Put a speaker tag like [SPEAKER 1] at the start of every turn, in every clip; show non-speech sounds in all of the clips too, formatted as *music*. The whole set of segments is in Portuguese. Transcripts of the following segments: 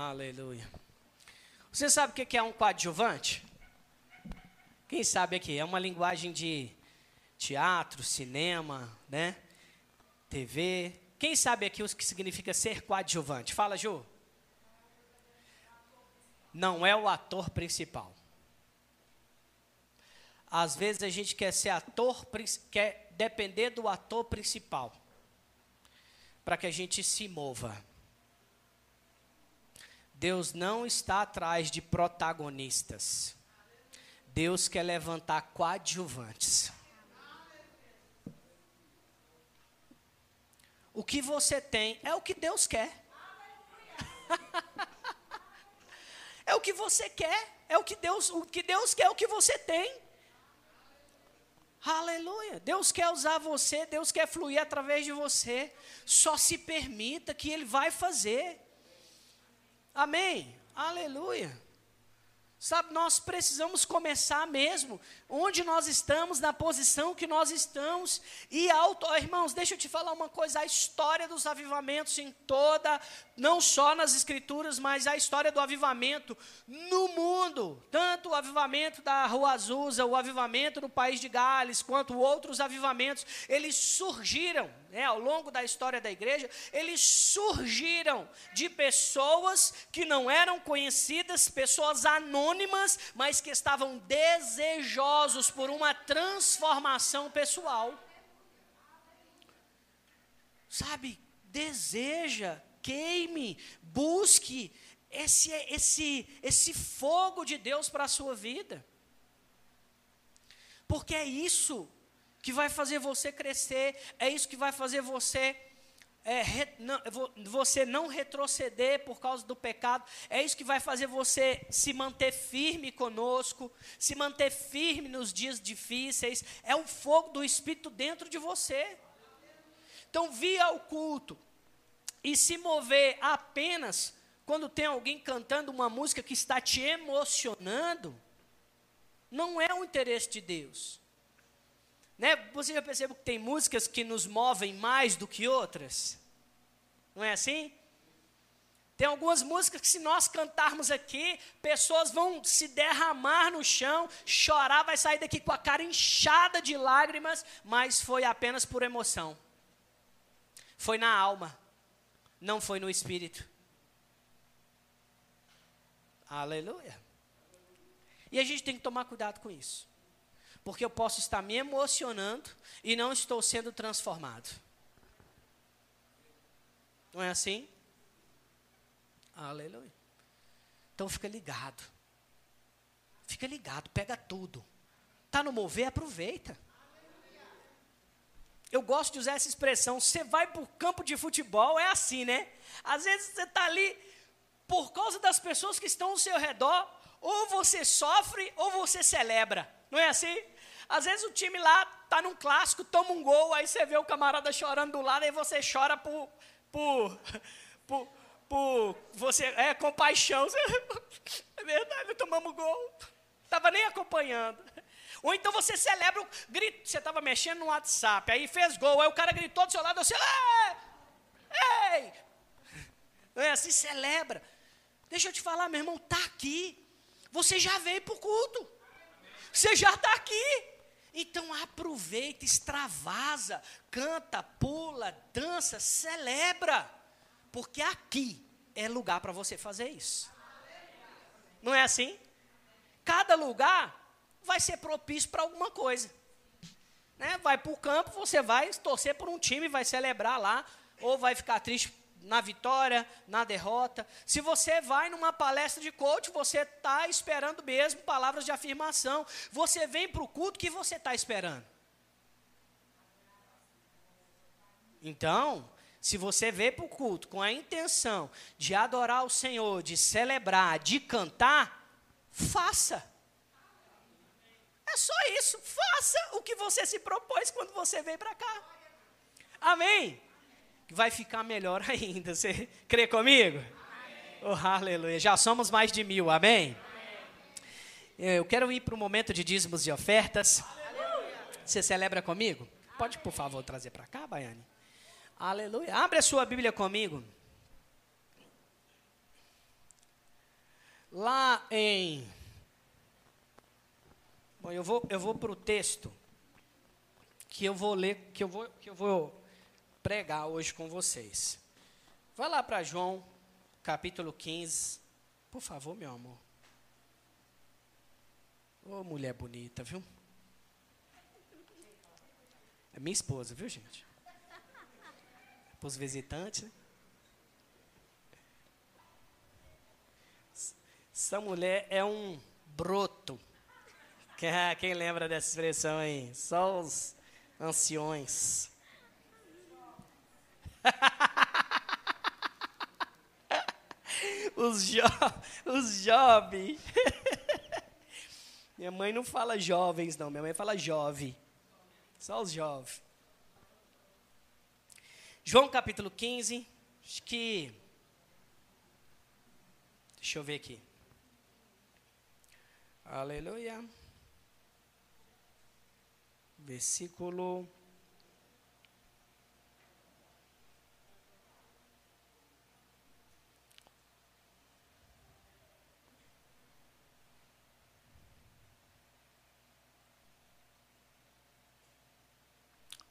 [SPEAKER 1] Aleluia. Você sabe o que é um coadjuvante? Quem sabe aqui? É uma linguagem de teatro, cinema, né? TV. Quem sabe aqui o que significa ser coadjuvante? Fala, Ju. Não é o ator principal. Às vezes a gente quer ser ator, quer depender do ator principal para que a gente se mova. Deus não está atrás de protagonistas. Deus quer levantar coadjuvantes. O que você tem é o que Deus quer. *laughs* é o que você quer, é o que Deus, o que Deus quer, é o que você tem. Aleluia. Deus quer usar você, Deus quer fluir através de você. Só se permita que Ele vai fazer. Amém. Aleluia. Sabe, nós precisamos começar mesmo onde nós estamos, na posição que nós estamos. E auto, irmãos, deixa eu te falar uma coisa: a história dos avivamentos em toda, não só nas escrituras, mas a história do avivamento no mundo, tanto o avivamento da Rua Azusa, o avivamento no país de Gales, quanto outros avivamentos, eles surgiram, né, ao longo da história da igreja, eles surgiram de pessoas que não eram conhecidas, pessoas anônimas, mas que estavam desejosos por uma transformação pessoal. Sabe, deseja, queime, busque esse, esse, esse fogo de Deus para a sua vida. Porque é isso que vai fazer você crescer, é isso que vai fazer você é, re, não, você não retroceder por causa do pecado, é isso que vai fazer você se manter firme conosco, se manter firme nos dias difíceis, é o fogo do Espírito dentro de você. Então, vir ao culto e se mover apenas quando tem alguém cantando uma música que está te emocionando, não é o interesse de Deus. Né? Você já percebeu que tem músicas que nos movem mais do que outras? Não é assim? Tem algumas músicas que, se nós cantarmos aqui, pessoas vão se derramar no chão, chorar, vai sair daqui com a cara inchada de lágrimas, mas foi apenas por emoção. Foi na alma, não foi no espírito. Aleluia. E a gente tem que tomar cuidado com isso porque eu posso estar me emocionando e não estou sendo transformado. Não é assim? Aleluia. Então fica ligado. Fica ligado, pega tudo. Tá no mover, aproveita. Eu gosto de usar essa expressão. Você vai para o campo de futebol, é assim, né? Às vezes você está ali, por causa das pessoas que estão ao seu redor, ou você sofre ou você celebra. Não é assim? Às vezes o time lá tá num clássico, toma um gol, aí você vê o camarada chorando do lado, aí você chora por. por, *laughs* por, por você é compaixão. *laughs* é verdade, tomamos gol. Estava nem acompanhando. Ou então você celebra, grito, você estava mexendo no WhatsApp, aí fez gol, aí o cara gritou do seu lado, você, ei, não é assim, celebra. Deixa eu te falar, meu irmão, tá aqui. Você já veio para o culto. Você já está aqui. Então aproveita, extravasa, canta, pula, dança, celebra. Porque aqui é lugar para você fazer isso. Não é assim? Cada lugar vai ser propício para alguma coisa. Né? Vai para o campo, você vai torcer por um time, vai celebrar lá, ou vai ficar triste na vitória, na derrota. Se você vai numa palestra de coach, você está esperando mesmo palavras de afirmação. Você vem para o culto, que você está esperando? Então, se você vem para o culto com a intenção de adorar o Senhor, de celebrar, de cantar, faça. É só isso. Faça o que você se propôs quando você veio para cá. Amém? vai ficar melhor *laughs* ainda. Você crê comigo? Oh, aleluia. Já somos mais de mil, amém? amém. Eu quero ir para o momento de dízimos e ofertas. Aleluia. Você celebra comigo? Pode, por favor, trazer para cá, Baiane? Aleluia. Abre a sua Bíblia comigo. Lá em. Bom, eu vou, eu vou para o texto que eu vou ler, que eu vou, que eu vou pregar hoje com vocês. Vai lá para João, capítulo 15. Por favor, meu amor. Ô, oh, mulher bonita, viu? É minha esposa, viu, gente? Para os visitantes, né? Essa mulher é um broto. Quem lembra dessa expressão aí? Só os anciões. *laughs* os, jo os jovens. Minha mãe não fala jovens, não. Minha mãe fala jovem. Só os jovens. João capítulo 15. Acho que. Deixa eu ver aqui. Aleluia. Versículo.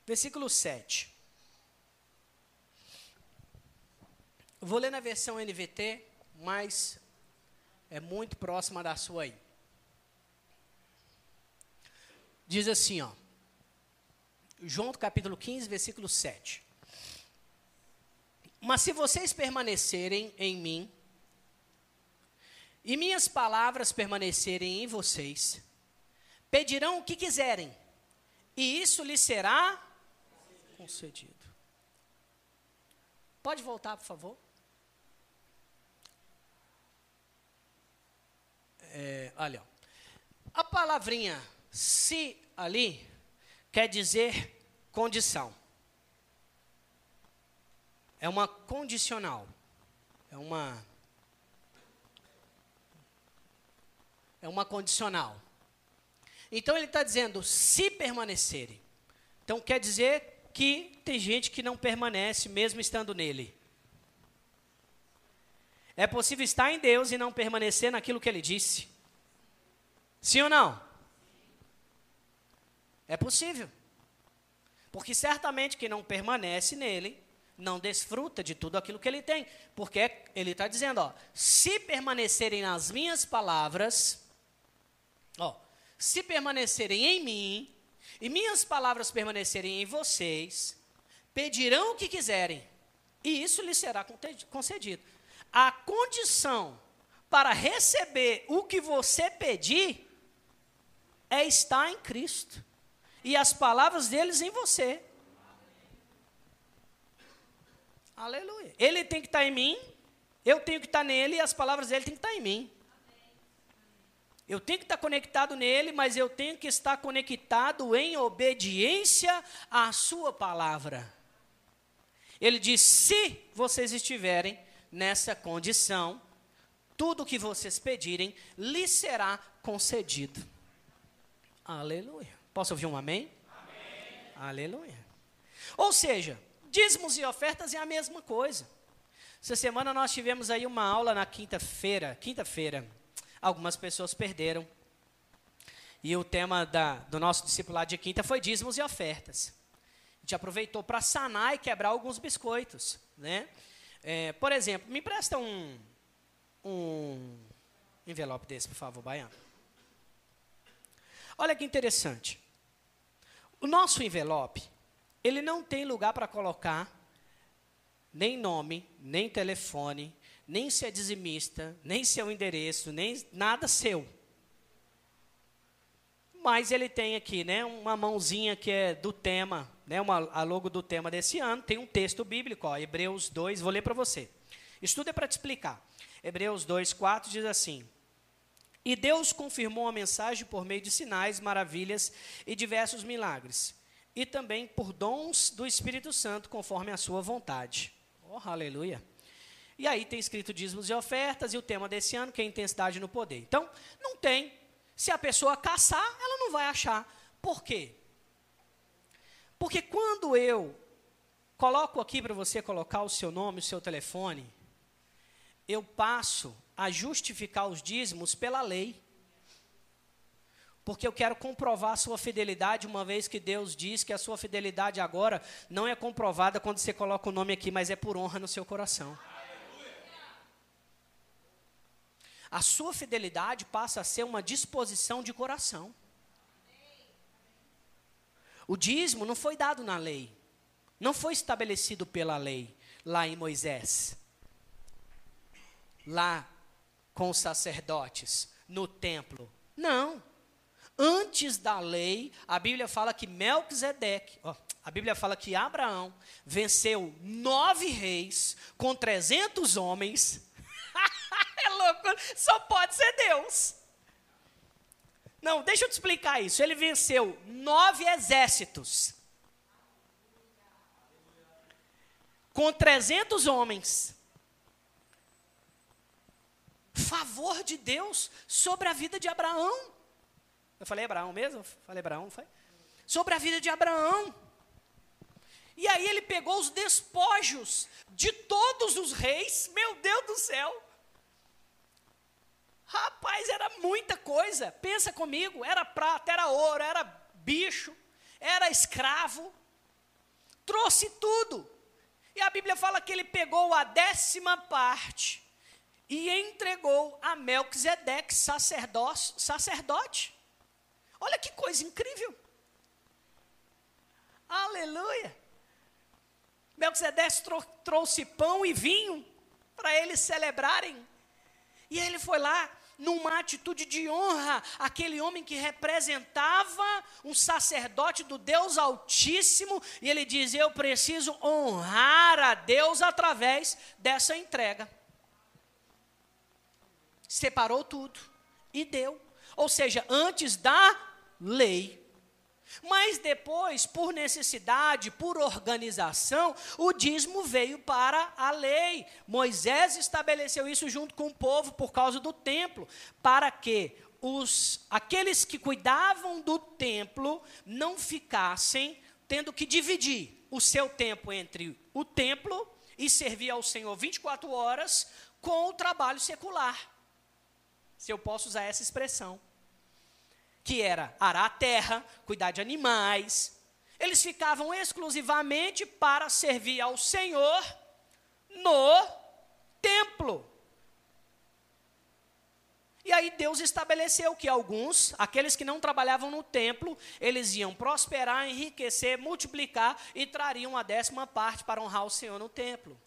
[SPEAKER 1] Versículo 7. Vou ler na versão NVT, mas é muito próxima da sua aí. Diz assim, ó. João capítulo 15, versículo 7. Mas se vocês permanecerem em mim, e minhas palavras permanecerem em vocês, pedirão o que quiserem, e isso lhes será concedido. Pode voltar, por favor? É, olha, a palavrinha se ali quer dizer condição. É uma condicional. É uma é uma condicional. Então ele está dizendo se permanecerem. Então quer dizer que tem gente que não permanece mesmo estando nele. É possível estar em Deus e não permanecer naquilo que ele disse. Sim ou não? É possível. Porque certamente quem não permanece nele não desfruta de tudo aquilo que ele tem. Porque ele está dizendo, ó, se permanecerem nas minhas palavras, ó, se permanecerem em mim, e minhas palavras permanecerem em vocês, pedirão o que quiserem, e isso lhes será concedido. A condição para receber o que você pedir é estar em Cristo e as palavras deles em você. Aleluia. Ele tem que estar em mim, eu tenho que estar nele e as palavras dele têm que estar em mim. Eu tenho que estar conectado nele, mas eu tenho que estar conectado em obediência à sua palavra. Ele diz: se vocês estiverem nessa condição, tudo que vocês pedirem lhes será concedido. Aleluia. Posso ouvir um amém? amém? Aleluia. Ou seja, dízimos e ofertas é a mesma coisa. Essa semana nós tivemos aí uma aula na quinta-feira, quinta-feira, algumas pessoas perderam. E o tema da, do nosso discipulado de quinta foi dízimos e ofertas. A gente aproveitou para sanar e quebrar alguns biscoitos. Né? É, por exemplo, me empresta um, um envelope desse, por favor, Baiano. Olha que interessante. O nosso envelope, ele não tem lugar para colocar nem nome, nem telefone, nem se é dizimista, nem seu endereço, nem nada seu. Mas ele tem aqui, né, uma mãozinha que é do tema, né, uma, a logo do tema desse ano, tem um texto bíblico, ó, Hebreus 2, vou ler para você. Estudo é para te explicar. Hebreus 2, 4 diz assim: E Deus confirmou a mensagem por meio de sinais, maravilhas e diversos milagres, e também por dons do Espírito Santo, conforme a sua vontade. Oh, aleluia! E aí tem escrito dízimos e ofertas, e o tema desse ano, que é intensidade no poder. Então, não tem. Se a pessoa caçar, ela não vai achar. Por quê? Porque quando eu coloco aqui para você colocar o seu nome, o seu telefone, eu passo a justificar os dízimos pela lei. Porque eu quero comprovar a sua fidelidade, uma vez que Deus diz que a sua fidelidade agora não é comprovada quando você coloca o nome aqui, mas é por honra no seu coração. A sua fidelidade passa a ser uma disposição de coração. O dízimo não foi dado na lei, não foi estabelecido pela lei, lá em Moisés, lá com os sacerdotes, no templo. Não. Antes da lei, a Bíblia fala que Melquisedeque, ó, a Bíblia fala que Abraão venceu nove reis com trezentos homens. *laughs* é louco, só pode ser Deus. Não, deixa eu te explicar isso. Ele venceu nove exércitos com trezentos homens. Favor de Deus sobre a vida de Abraão. Eu falei Abraão mesmo? Falei Abraão, foi? Sobre a vida de Abraão. E aí ele pegou os despojos de todos os reis, meu Deus do céu. Rapaz, era muita coisa. Pensa comigo, era prata, era ouro, era bicho, era escravo. Trouxe tudo. E a Bíblia fala que ele pegou a décima parte e entregou a Melquisedeque, sacerdote. Olha que coisa incrível. Aleluia. Melquisedeque trou trouxe pão e vinho para eles celebrarem. E ele foi lá numa atitude de honra, aquele homem que representava um sacerdote do Deus Altíssimo, e ele diz: Eu preciso honrar a Deus através dessa entrega. Separou tudo e deu. Ou seja, antes da lei. Mas depois, por necessidade, por organização, o dízimo veio para a lei. Moisés estabeleceu isso junto com o povo por causa do templo, para que os aqueles que cuidavam do templo não ficassem tendo que dividir o seu tempo entre o templo e servir ao Senhor 24 horas com o trabalho secular. Se eu posso usar essa expressão que era arar a terra, cuidar de animais. Eles ficavam exclusivamente para servir ao Senhor no templo. E aí Deus estabeleceu que alguns, aqueles que não trabalhavam no templo, eles iam prosperar, enriquecer, multiplicar e trariam a décima parte para honrar o Senhor no templo.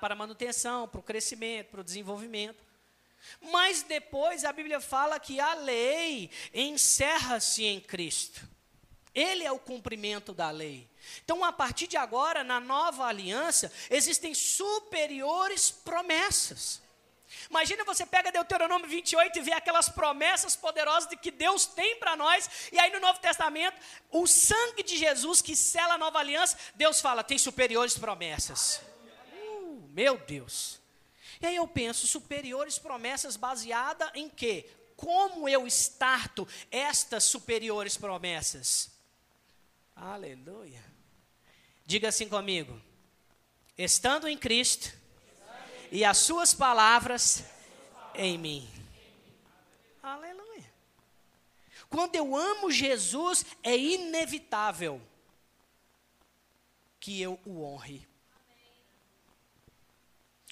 [SPEAKER 1] Para manutenção, para o crescimento, para o desenvolvimento. Mas depois a Bíblia fala que a lei encerra-se em Cristo. Ele é o cumprimento da lei. Então, a partir de agora, na nova aliança, existem superiores promessas. Imagina você pega Deuteronômio 28 e vê aquelas promessas poderosas de que Deus tem para nós, e aí no Novo Testamento, o sangue de Jesus que sela a nova aliança, Deus fala, tem superiores promessas. Uh, meu Deus. E aí eu penso, superiores promessas baseada em quê? Como eu starto estas superiores promessas? Aleluia. Diga assim comigo. Estando em Cristo e as suas palavras em mim. Aleluia. Quando eu amo Jesus, é inevitável que eu o honre.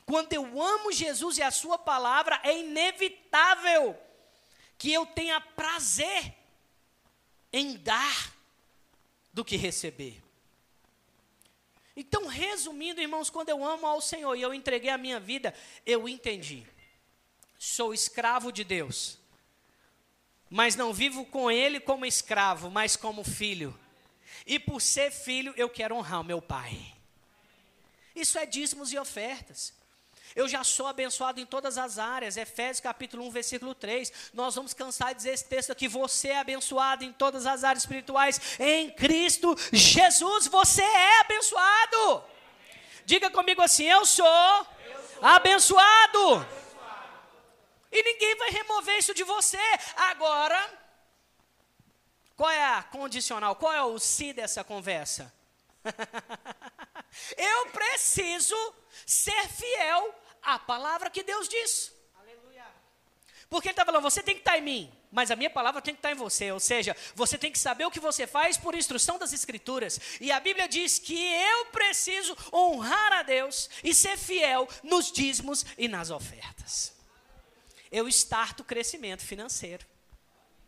[SPEAKER 1] Quando eu amo Jesus e a Sua palavra, é inevitável que eu tenha prazer em dar do que receber. Então, resumindo, irmãos, quando eu amo ao Senhor e eu entreguei a minha vida, eu entendi. Sou escravo de Deus, mas não vivo com Ele como escravo, mas como filho. E por ser filho, eu quero honrar o meu Pai. Isso é dízimos e ofertas. Eu já sou abençoado em todas as áreas. Efésios capítulo 1, versículo 3. Nós vamos cansar de dizer esse texto aqui. Você é abençoado em todas as áreas espirituais. Em Cristo Jesus, você é abençoado. Diga comigo assim: Eu sou, abençoado. E ninguém vai remover isso de você. Agora, qual é a condicional? Qual é o si dessa conversa? *laughs* eu preciso ser fiel a palavra que Deus diz. Porque ele está falando, você tem que estar tá em mim, mas a minha palavra tem que estar tá em você. Ou seja, você tem que saber o que você faz por instrução das Escrituras. E a Bíblia diz que eu preciso honrar a Deus e ser fiel nos dízimos e nas ofertas. Eu starto o crescimento financeiro.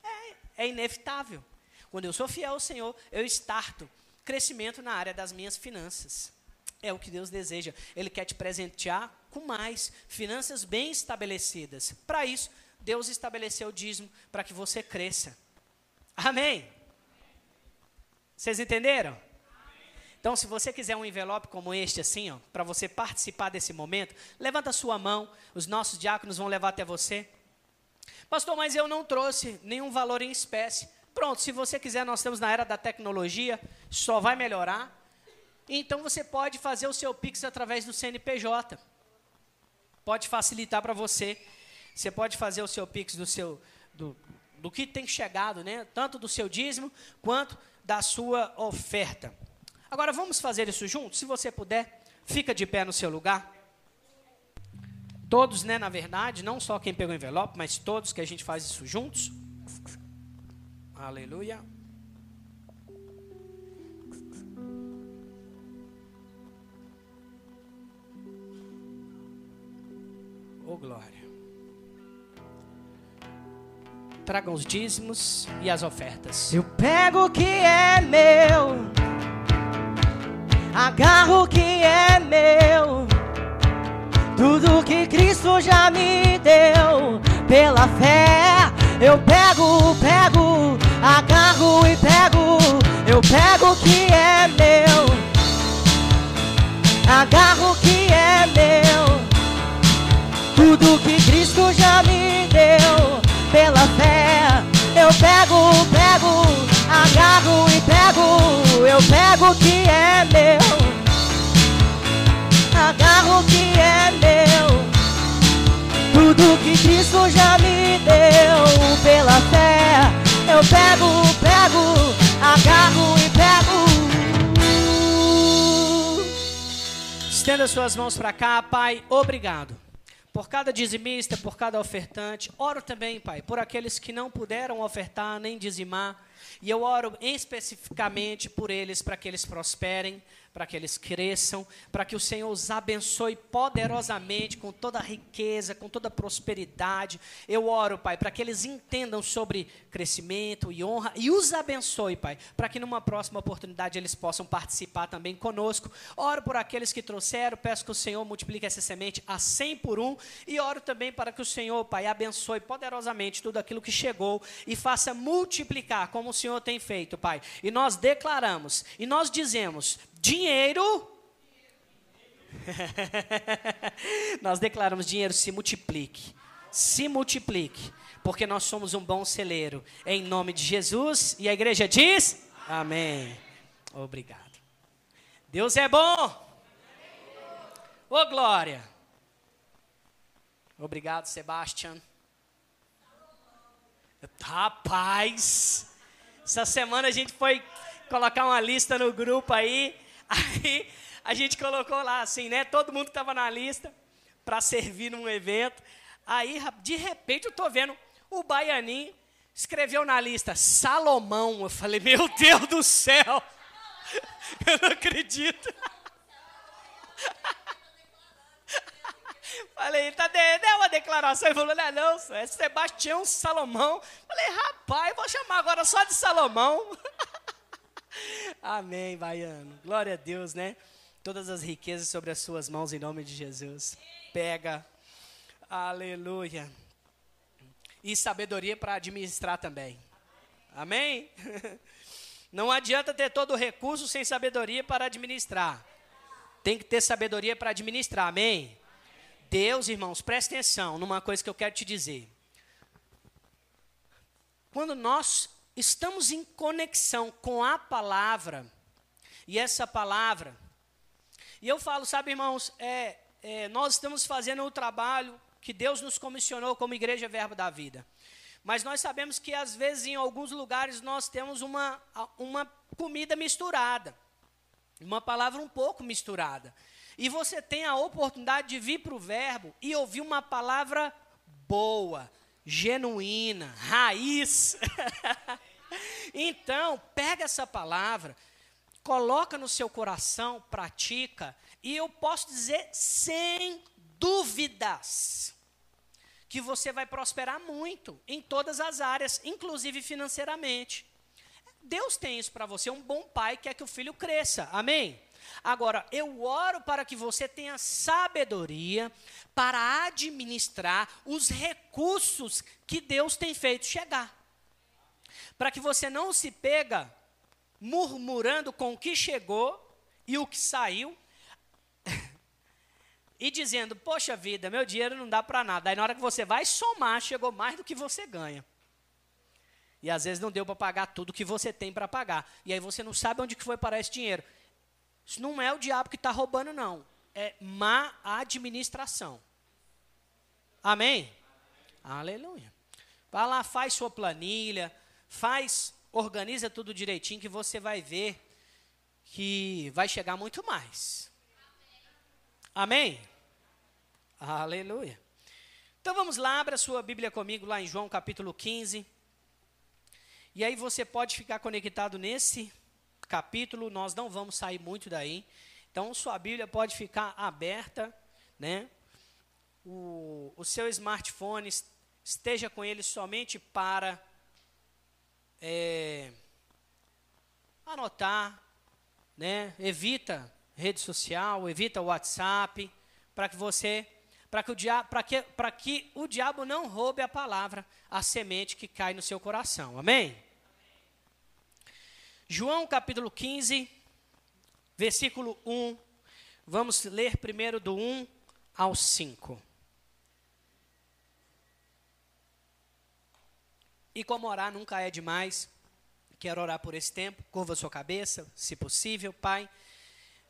[SPEAKER 1] É, é inevitável. Quando eu sou fiel ao Senhor, eu starto crescimento na área das minhas finanças. É o que Deus deseja. Ele quer te presentear com mais finanças bem estabelecidas. Para isso, Deus estabeleceu o dízimo para que você cresça. Amém? Vocês entenderam? Então, se você quiser um envelope como este, assim, para você participar desse momento, levanta a sua mão, os nossos diáconos vão levar até você. Pastor, mas eu não trouxe nenhum valor em espécie. Pronto, se você quiser, nós estamos na era da tecnologia, só vai melhorar. Então você pode fazer o seu Pix através do CNPJ. Pode facilitar para você. Você pode fazer o seu Pix do seu do, do que tem chegado, né? Tanto do seu dízimo quanto da sua oferta. Agora vamos fazer isso juntos? Se você puder, fica de pé no seu lugar. Todos, né, na verdade, não só quem pegou o envelope, mas todos que a gente faz isso juntos. Aleluia. Oh glória. Tragam os dízimos e as ofertas.
[SPEAKER 2] Eu pego o que é meu, agarro o que é meu, tudo que Cristo já me deu pela fé. Eu pego, pego, agarro e pego. Eu pego o que é meu, agarro o que é meu. Tudo que Cristo já me deu pela fé. Eu pego, pego, agarro e pego. Eu pego o que é meu, agarro o que é meu. Tudo que Cristo já me deu pela fé. Eu pego, pego, agarro e pego.
[SPEAKER 1] Estenda suas mãos para cá, Pai. Obrigado por cada dizimista, por cada ofertante. Oro também, Pai, por aqueles que não puderam ofertar nem dizimar. E eu oro especificamente por eles, para que eles prosperem, para que eles cresçam, para que o Senhor os abençoe poderosamente, com toda a riqueza, com toda a prosperidade. Eu oro, Pai, para que eles entendam sobre crescimento e honra e os abençoe, Pai, para que numa próxima oportunidade eles possam participar também conosco. Oro por aqueles que trouxeram, peço que o Senhor multiplique essa semente a 100 por um e oro também para que o Senhor, Pai, abençoe poderosamente tudo aquilo que chegou e faça multiplicar como o Senhor tem feito, Pai. E nós declaramos e nós dizemos: dinheiro. *laughs* nós declaramos: dinheiro se multiplique. Se multiplique. Porque nós somos um bom celeiro. Em nome de Jesus. E a igreja diz: Amém. Obrigado. Deus é bom. Ô oh, glória. Obrigado, Sebastian. Rapaz, essa semana a gente foi colocar uma lista no grupo aí. Aí a gente colocou lá assim, né? Todo mundo que estava na lista para servir num evento. Aí, de repente, eu tô vendo o Baianinho escreveu na lista Salomão. Eu falei, meu Deus do céu! *laughs* Eu não acredito. *laughs* Falei, tá deu uma declaração. Ele falou, não é não, é Sebastião Salomão. Falei, rapaz, vou chamar agora só de Salomão. *laughs* Amém, baiano. Glória a Deus, né? Todas as riquezas sobre as suas mãos em nome de Jesus. Pega. Aleluia. E sabedoria para administrar também. Amém? *laughs* Não adianta ter todo o recurso sem sabedoria para administrar. Tem que ter sabedoria para administrar. Amém? Deus, irmãos, preste atenção numa coisa que eu quero te dizer. Quando nós estamos em conexão com a palavra, e essa palavra, e eu falo, sabe, irmãos, é, é, nós estamos fazendo o trabalho que Deus nos comissionou como Igreja Verbo da Vida. Mas nós sabemos que às vezes em alguns lugares nós temos uma, uma comida misturada, uma palavra um pouco misturada. e você tem a oportunidade de vir para o verbo e ouvir uma palavra boa, genuína, raiz. *laughs* então, pega essa palavra, coloca no seu coração, pratica, e eu posso dizer sem dúvidas que você vai prosperar muito em todas as áreas, inclusive financeiramente. Deus tem isso para você, um bom pai quer que o filho cresça. Amém? Agora, eu oro para que você tenha sabedoria para administrar os recursos que Deus tem feito chegar. Para que você não se pega murmurando com o que chegou e o que saiu *laughs* e dizendo: "Poxa vida, meu dinheiro não dá para nada". Aí na hora que você vai somar, chegou mais do que você ganha. E às vezes não deu para pagar tudo que você tem para pagar. E aí você não sabe onde que foi parar esse dinheiro. Isso não é o diabo que está roubando, não. É má administração. Amém? Aleluia. Vai lá, faz sua planilha, faz, organiza tudo direitinho que você vai ver que vai chegar muito mais. Amém? Aleluia. Então vamos lá, abra sua Bíblia comigo lá em João capítulo 15. E aí você pode ficar conectado nesse capítulo, nós não vamos sair muito daí. Então, sua Bíblia pode ficar aberta, né? O, o seu smartphone esteja com ele somente para é, anotar, né? Evita rede social, evita o WhatsApp, para que você, para que o diabo, para que, para que o diabo não roube a palavra, a semente que cai no seu coração. Amém? João capítulo 15, versículo 1. Vamos ler primeiro do 1 ao 5. E como orar nunca é demais, quero orar por esse tempo. Curva sua cabeça, se possível, Pai.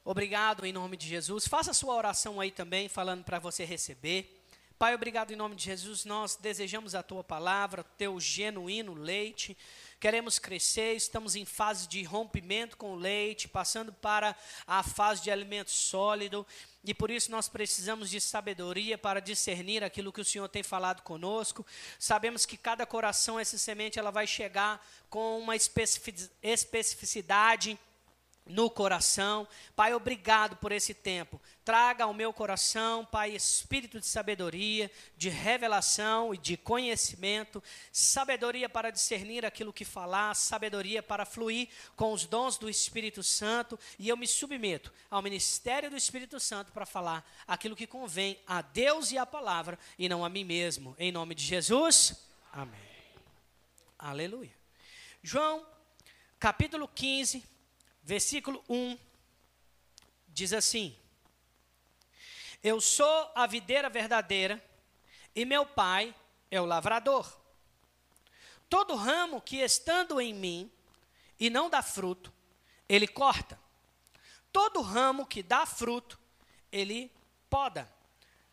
[SPEAKER 1] Obrigado em nome de Jesus. Faça a sua oração aí também, falando para você receber. Pai, obrigado em nome de Jesus. Nós desejamos a tua palavra, teu genuíno leite queremos crescer, estamos em fase de rompimento com o leite, passando para a fase de alimento sólido, e por isso nós precisamos de sabedoria para discernir aquilo que o Senhor tem falado conosco. Sabemos que cada coração, essa semente, ela vai chegar com uma especificidade no coração. Pai, obrigado por esse tempo. Traga ao meu coração, Pai, espírito de sabedoria, de revelação e de conhecimento, sabedoria para discernir aquilo que falar, sabedoria para fluir com os dons do Espírito Santo, e eu me submeto ao ministério do Espírito Santo para falar aquilo que convém a Deus e à palavra e não a mim mesmo. Em nome de Jesus. Amém. Aleluia. João, capítulo 15, versículo 1, diz assim: Eu sou a videira verdadeira e meu pai é o lavrador. Todo ramo que estando em mim e não dá fruto, ele corta. Todo ramo que dá fruto, ele poda,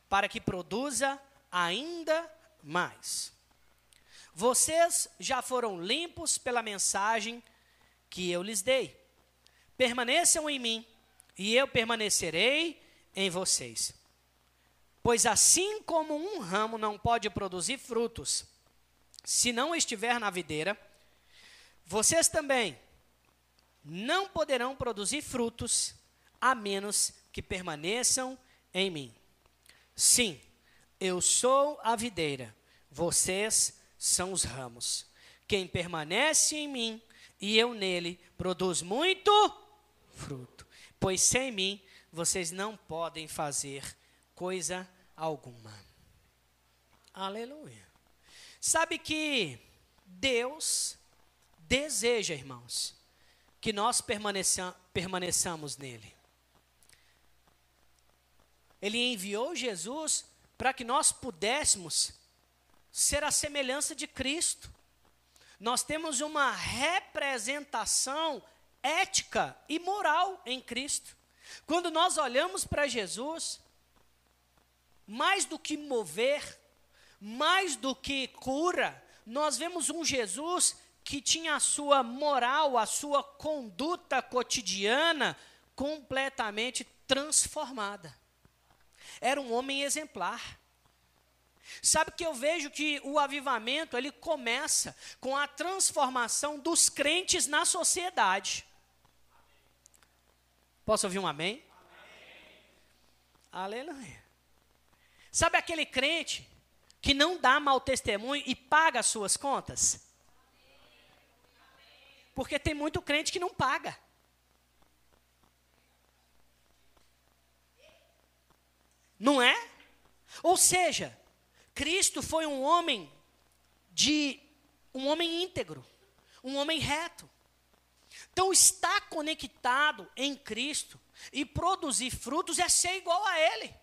[SPEAKER 1] para que produza ainda mais. Vocês já foram limpos pela mensagem que eu lhes dei. Permaneçam em mim, e eu permanecerei em vocês. Pois assim como um ramo não pode produzir frutos se não estiver na videira, vocês também não poderão produzir frutos a menos que permaneçam em mim. Sim, eu sou a videira, vocês são os ramos. Quem permanece em mim e eu nele produz muito fruto. Pois sem mim vocês não podem fazer coisa alguma. Aleluia. Sabe que Deus deseja, irmãos, que nós permaneça, permaneçamos nele. Ele enviou Jesus para que nós pudéssemos ser a semelhança de Cristo. Nós temos uma representação ética e moral em Cristo. Quando nós olhamos para Jesus, mais do que mover, mais do que cura, nós vemos um Jesus que tinha a sua moral, a sua conduta cotidiana completamente transformada. Era um homem exemplar. Sabe que eu vejo que o avivamento ele começa com a transformação dos crentes na sociedade. Posso ouvir um amém? amém? Aleluia. Sabe aquele crente que não dá mau testemunho e paga as suas contas? Porque tem muito crente que não paga. Não é? Ou seja, Cristo foi um homem de um homem íntegro, um homem reto. Então, estar conectado em Cristo e produzir frutos é ser igual a Ele.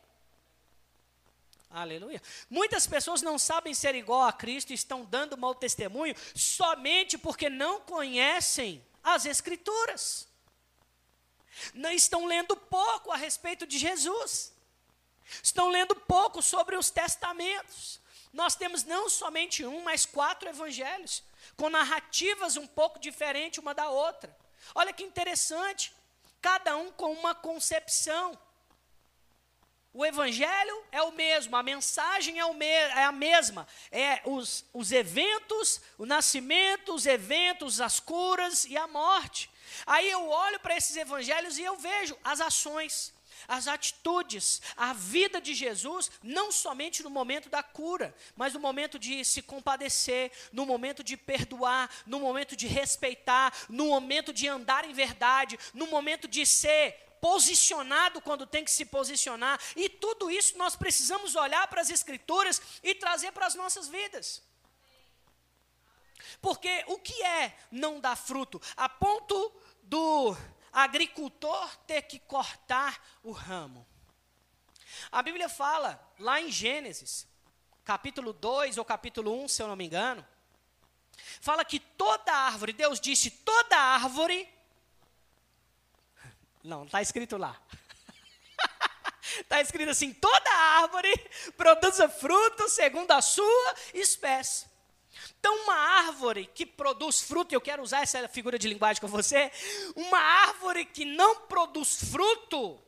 [SPEAKER 1] Aleluia. Muitas pessoas não sabem ser igual a Cristo e estão dando mau testemunho somente porque não conhecem as Escrituras. Não estão lendo pouco a respeito de Jesus. Estão lendo pouco sobre os testamentos. Nós temos não somente um, mas quatro evangelhos, com narrativas um pouco diferentes uma da outra. Olha que interessante, cada um com uma concepção. O evangelho é o mesmo, a mensagem é, o me é a mesma. É os, os eventos, o nascimento, os eventos, as curas e a morte. Aí eu olho para esses evangelhos e eu vejo as ações, as atitudes, a vida de Jesus, não somente no momento da cura, mas no momento de se compadecer, no momento de perdoar, no momento de respeitar, no momento de andar em verdade, no momento de ser posicionado quando tem que se posicionar, e tudo isso nós precisamos olhar para as Escrituras e trazer para as nossas vidas. Porque o que é não dar fruto? A ponto do agricultor ter que cortar o ramo. A Bíblia fala, lá em Gênesis, capítulo 2 ou capítulo 1, se eu não me engano, fala que toda árvore, Deus disse, toda árvore não, está escrito lá. Está *laughs* escrito assim: toda árvore produza fruto segundo a sua espécie. Então, uma árvore que produz fruto, eu quero usar essa figura de linguagem com você, uma árvore que não produz fruto,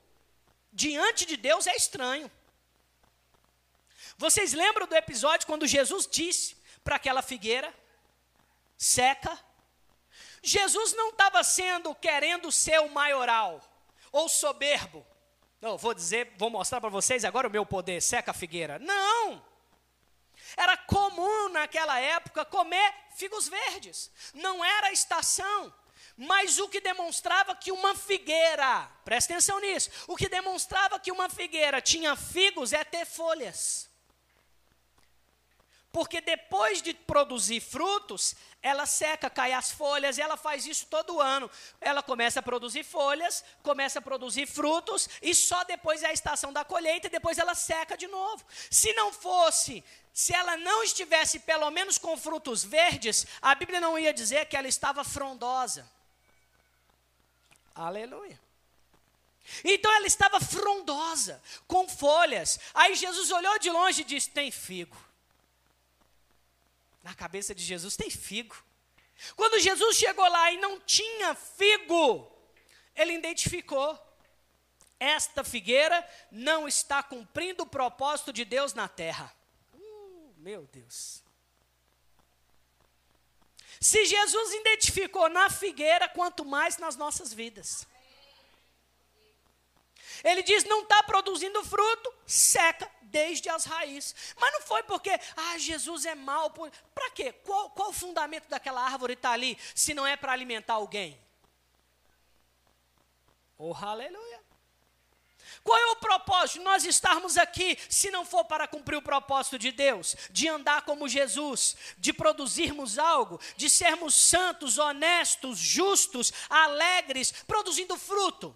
[SPEAKER 1] diante de Deus é estranho. Vocês lembram do episódio quando Jesus disse para aquela figueira: seca, Jesus não estava sendo querendo ser o maioral ou soberbo. Não, vou dizer, vou mostrar para vocês agora o meu poder, seca a figueira. Não! Era comum naquela época comer figos verdes. Não era estação. Mas o que demonstrava que uma figueira, presta atenção nisso, o que demonstrava que uma figueira tinha figos é ter folhas. Porque depois de produzir frutos, ela seca, cai as folhas, e ela faz isso todo ano. Ela começa a produzir folhas, começa a produzir frutos, e só depois é a estação da colheita, e depois ela seca de novo. Se não fosse, se ela não estivesse pelo menos com frutos verdes, a Bíblia não ia dizer que ela estava frondosa. Aleluia. Então ela estava frondosa, com folhas. Aí Jesus olhou de longe e disse: Tem figo na cabeça de Jesus tem figo. Quando Jesus chegou lá e não tinha figo, ele identificou: esta figueira não está cumprindo o propósito de Deus na terra. Uh, meu Deus. Se Jesus identificou na figueira, quanto mais nas nossas vidas. Ele diz: não está produzindo fruto, seca desde as raízes. Mas não foi porque, ah, Jesus é mau. Para quê? Qual, qual o fundamento daquela árvore estar tá ali, se não é para alimentar alguém? Oh, aleluia. Qual é o propósito nós estarmos aqui, se não for para cumprir o propósito de Deus? De andar como Jesus, de produzirmos algo, de sermos santos, honestos, justos, alegres, produzindo fruto.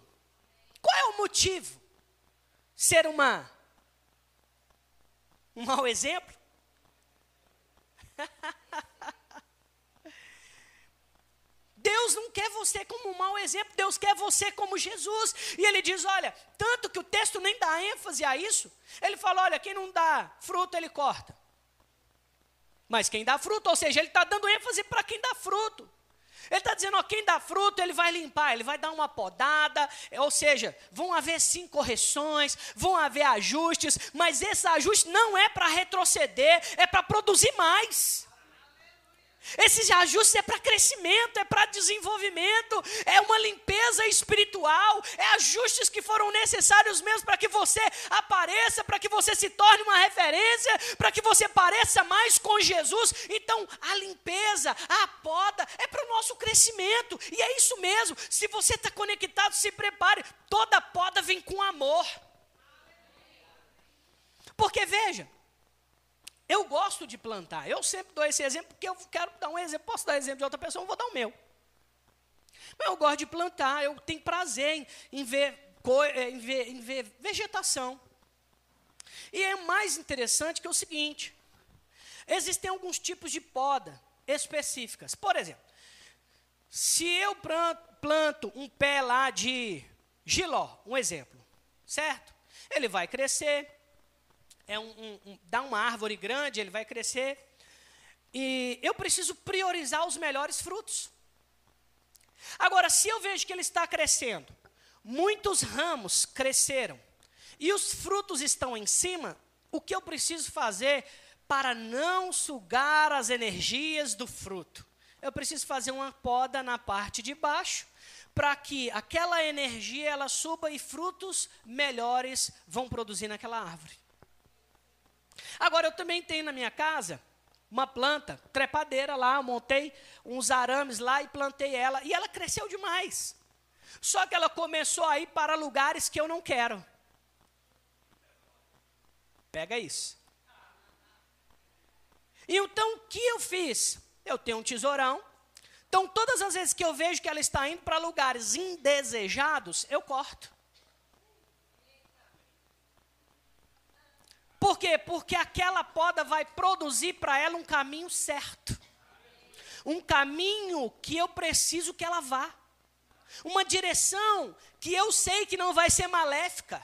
[SPEAKER 1] Qual é o motivo? Ser uma um mau exemplo? *laughs* Deus não quer você como um mau exemplo, Deus quer você como Jesus. E ele diz: olha, tanto que o texto nem dá ênfase a isso. Ele fala: olha, quem não dá fruto, ele corta. Mas quem dá fruto, ou seja, ele está dando ênfase para quem dá fruto. Ele está dizendo, ó, quem dá fruto, ele vai limpar, ele vai dar uma podada, ou seja, vão haver sim correções, vão haver ajustes, mas esse ajuste não é para retroceder, é para produzir mais. Esses ajustes é para crescimento, é para desenvolvimento, é uma limpeza espiritual, é ajustes que foram necessários mesmo para que você apareça, para que você se torne uma referência, para que você pareça mais com Jesus. Então, a limpeza, a poda é para o nosso crescimento, e é isso mesmo. Se você está conectado, se prepare, toda poda vem com amor. Porque veja, eu gosto de plantar. Eu sempre dou esse exemplo porque eu quero dar um exemplo. Posso dar exemplo de outra pessoa, eu vou dar o meu. Mas eu gosto de plantar, eu tenho prazer em, em, ver, eh, em, ver, em ver vegetação. E é mais interessante que é o seguinte: existem alguns tipos de poda específicas. Por exemplo, se eu planto um pé lá de giló, um exemplo, certo? Ele vai crescer, é um, um, um, dá uma árvore grande, ele vai crescer. E eu preciso priorizar os melhores frutos. Agora, se eu vejo que ele está crescendo, muitos ramos cresceram e os frutos estão em cima, o que eu preciso fazer para não sugar as energias do fruto? Eu preciso fazer uma poda na parte de baixo para que aquela energia ela suba e frutos melhores vão produzir naquela árvore. Agora, eu também tenho na minha casa uma planta, trepadeira lá, montei uns arames lá e plantei ela, e ela cresceu demais. Só que ela começou a ir para lugares que eu não quero. Pega isso. Então, o que eu fiz? Eu tenho um tesourão. Então, todas as vezes que eu vejo que ela está indo para lugares indesejados, eu corto. Por quê? Porque aquela poda vai produzir para ela um caminho certo. Um caminho que eu preciso que ela vá. Uma direção que eu sei que não vai ser maléfica.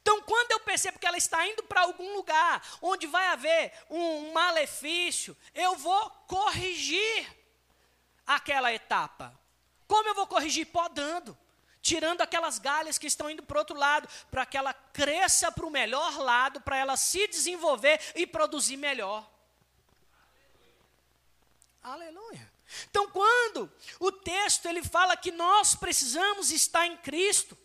[SPEAKER 1] Então, quando eu percebo que ela está indo para algum lugar onde vai haver um malefício, eu vou corrigir aquela etapa. Como eu vou corrigir? Podando tirando aquelas galhas que estão indo para o outro lado, para que ela cresça para o melhor lado, para ela se desenvolver e produzir melhor. Aleluia. Então, quando o texto ele fala que nós precisamos estar em Cristo,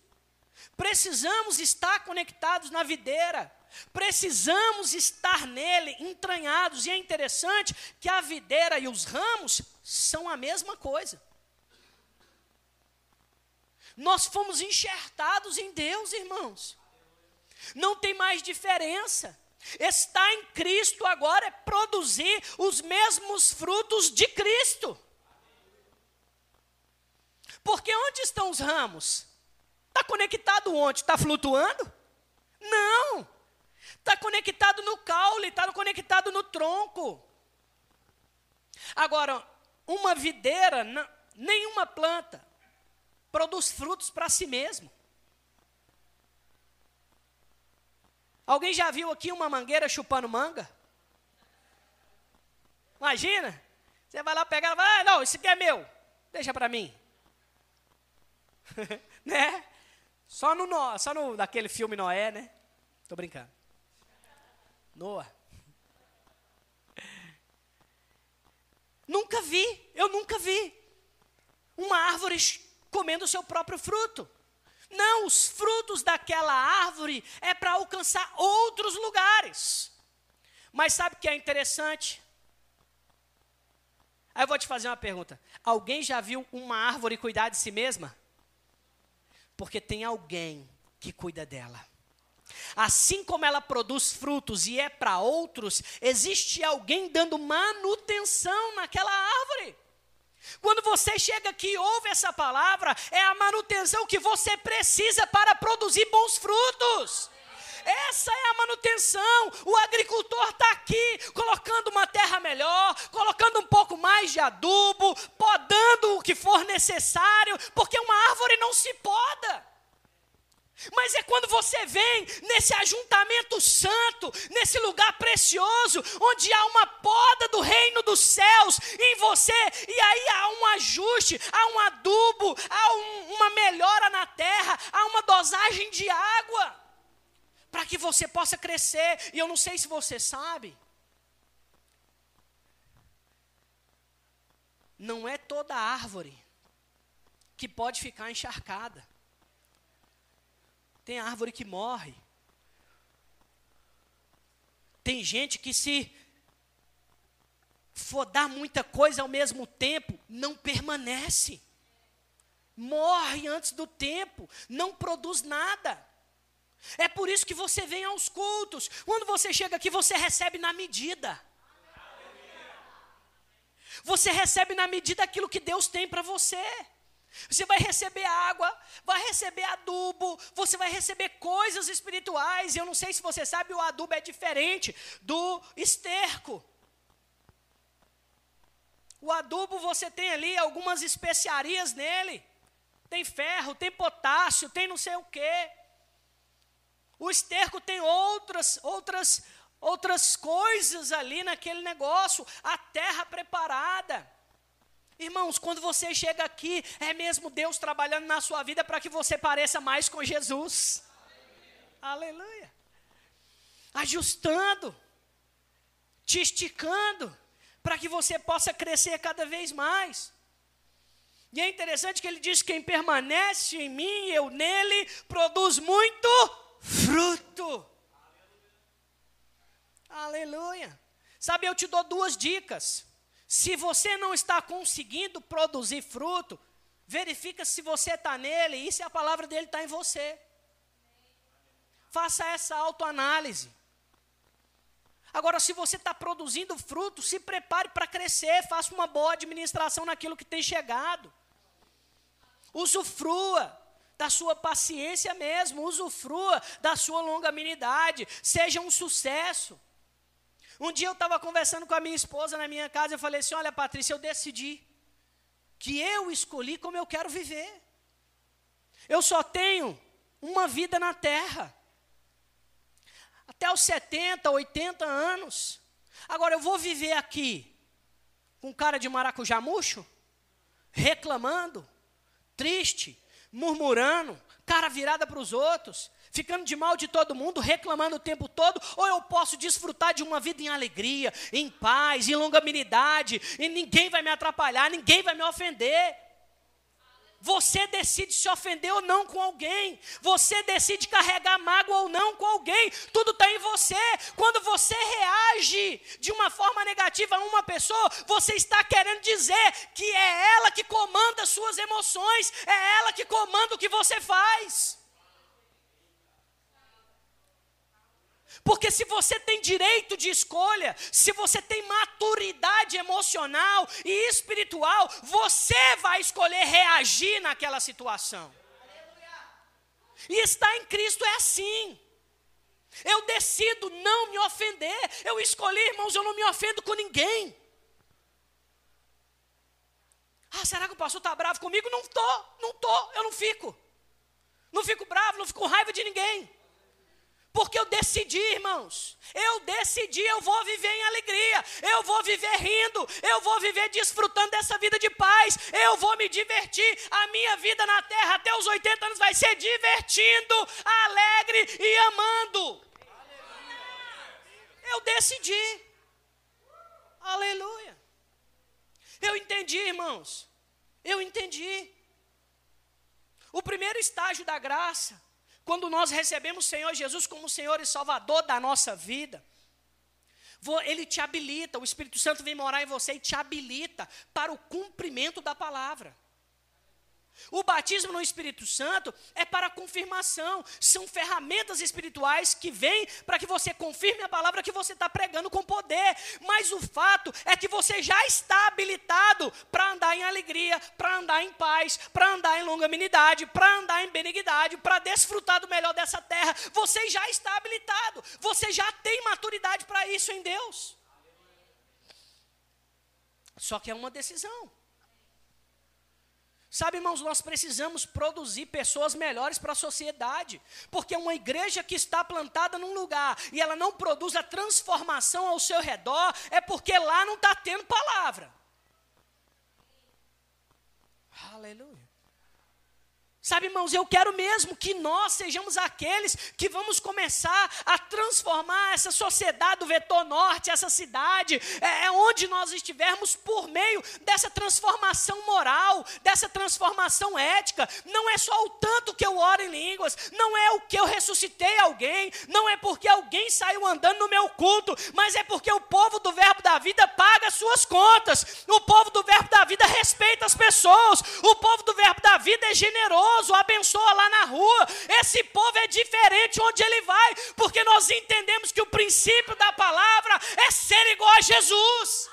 [SPEAKER 1] precisamos estar conectados na videira, precisamos estar nele, entranhados, e é interessante que a videira e os ramos são a mesma coisa. Nós fomos enxertados em Deus, irmãos. Não tem mais diferença. Estar em Cristo agora é produzir os mesmos frutos de Cristo. Porque onde estão os ramos? Está conectado onde? Está flutuando? Não. Está conectado no caule, está conectado no tronco. Agora, uma videira, nenhuma planta produz frutos para si mesmo. Alguém já viu aqui uma mangueira chupando manga? Imagina, você vai lá pegar, vai, ah, não, isso aqui é meu, deixa para mim. *laughs* né? Só no, só no daquele filme Noé, né? Tô brincando. Noah. Nunca vi, eu nunca vi uma árvore comendo o seu próprio fruto. Não, os frutos daquela árvore é para alcançar outros lugares. Mas sabe o que é interessante? Aí eu vou te fazer uma pergunta. Alguém já viu uma árvore cuidar de si mesma? Porque tem alguém que cuida dela. Assim como ela produz frutos e é para outros, existe alguém dando manutenção naquela árvore. Quando você chega aqui e ouve essa palavra, é a manutenção que você precisa para produzir bons frutos. Essa é a manutenção. O agricultor está aqui colocando uma terra melhor, colocando um pouco mais de adubo, podando o que for necessário, porque uma árvore não se poda. Mas é quando você vem nesse ajuntamento santo, nesse lugar precioso, onde há uma poda do reino dos céus em você, e aí há um ajuste, há um adubo, há um, uma melhora na terra, há uma dosagem de água, para que você possa crescer. E eu não sei se você sabe, não é toda árvore que pode ficar encharcada. Tem árvore que morre. Tem gente que se for dar muita coisa ao mesmo tempo, não permanece. Morre antes do tempo, não produz nada. É por isso que você vem aos cultos. Quando você chega aqui, você recebe na medida. Você recebe na medida aquilo que Deus tem para você. Você vai receber água, vai receber adubo, você vai receber coisas espirituais. Eu não sei se você sabe, o adubo é diferente do esterco. O adubo você tem ali algumas especiarias nele. Tem ferro, tem potássio, tem não sei o quê. O esterco tem outras, outras, outras coisas ali naquele negócio. A terra preparada. Irmãos, quando você chega aqui, é mesmo Deus trabalhando na sua vida para que você pareça mais com Jesus. Aleluia. Aleluia. Ajustando, te esticando, para que você possa crescer cada vez mais. E é interessante que ele diz: quem permanece em mim, eu nele, produz muito fruto. Aleluia. Aleluia. Sabe, eu te dou duas dicas. Se você não está conseguindo produzir fruto, verifica se você está nele e se a palavra dele está em você. Faça essa autoanálise. Agora, se você está produzindo fruto, se prepare para crescer, faça uma boa administração naquilo que tem chegado. Usufrua da sua paciência mesmo, usufrua da sua longanimidade, seja um sucesso. Um dia eu estava conversando com a minha esposa na minha casa, eu falei assim: Olha, Patrícia, eu decidi que eu escolhi como eu quero viver. Eu só tenho uma vida na terra. Até os 70, 80 anos. Agora eu vou viver aqui com cara de maracujá murcho, reclamando, triste, murmurando, cara virada para os outros, ficando de mal de todo mundo, reclamando o tempo todo, ou eu posso desfrutar de uma vida em alegria, em paz, em longanimidade, e ninguém vai me atrapalhar, ninguém vai me ofender. Você decide se ofender ou não com alguém. Você decide carregar mágoa ou não com alguém. Tudo está em você. Quando você reage de uma forma negativa a uma pessoa, você está querendo dizer que é ela que comanda suas emoções, é ela que comanda o que você faz. Porque se você tem direito de escolha, se você tem maturidade emocional e espiritual, você vai escolher reagir naquela situação. E estar em Cristo é assim. Eu decido não me ofender. Eu escolhi, irmãos, eu não me ofendo com ninguém. Ah, será que o pastor está bravo comigo? Não estou, não estou, eu não fico. Não fico bravo, não fico com raiva de ninguém. Porque eu decidi, irmãos. Eu decidi, eu vou viver em alegria. Eu vou viver rindo. Eu vou viver desfrutando dessa vida de paz. Eu vou me divertir. A minha vida na terra até os 80 anos vai ser divertindo, alegre e amando. Eu decidi. Aleluia. Eu entendi, irmãos. Eu entendi. O primeiro estágio da graça quando nós recebemos o Senhor Jesus como Senhor e Salvador da nossa vida, ele te habilita, o Espírito Santo vem morar em você e te habilita para o cumprimento da palavra. O batismo no Espírito Santo é para confirmação, são ferramentas espirituais que vêm para que você confirme a palavra que você está pregando com poder. Mas o fato é que você já está habilitado para andar em alegria, para andar em paz, para andar em longanimidade, para andar em benignidade, para desfrutar do melhor dessa terra. Você já está habilitado, você já tem maturidade para isso em Deus. Só que é uma decisão. Sabe, irmãos, nós precisamos produzir pessoas melhores para a sociedade, porque uma igreja que está plantada num lugar e ela não produz a transformação ao seu redor, é porque lá não está tendo palavra. Aleluia. Sabe, irmãos, eu quero mesmo que nós sejamos aqueles que vamos começar a transformar essa sociedade do vetor norte, essa cidade, é, é, onde nós estivermos por meio dessa transformação moral, dessa transformação ética. Não é só o tanto que eu oro em línguas, não é o que eu ressuscitei alguém, não é porque alguém saiu andando no meu culto, mas é porque o povo do Verbo da Vida paga as suas contas, o povo do Verbo da Vida respeita as pessoas, o povo do Verbo da Vida é generoso generoso, abençoa lá na rua. Esse povo é diferente onde ele vai, porque nós entendemos que o princípio da palavra é ser igual a Jesus.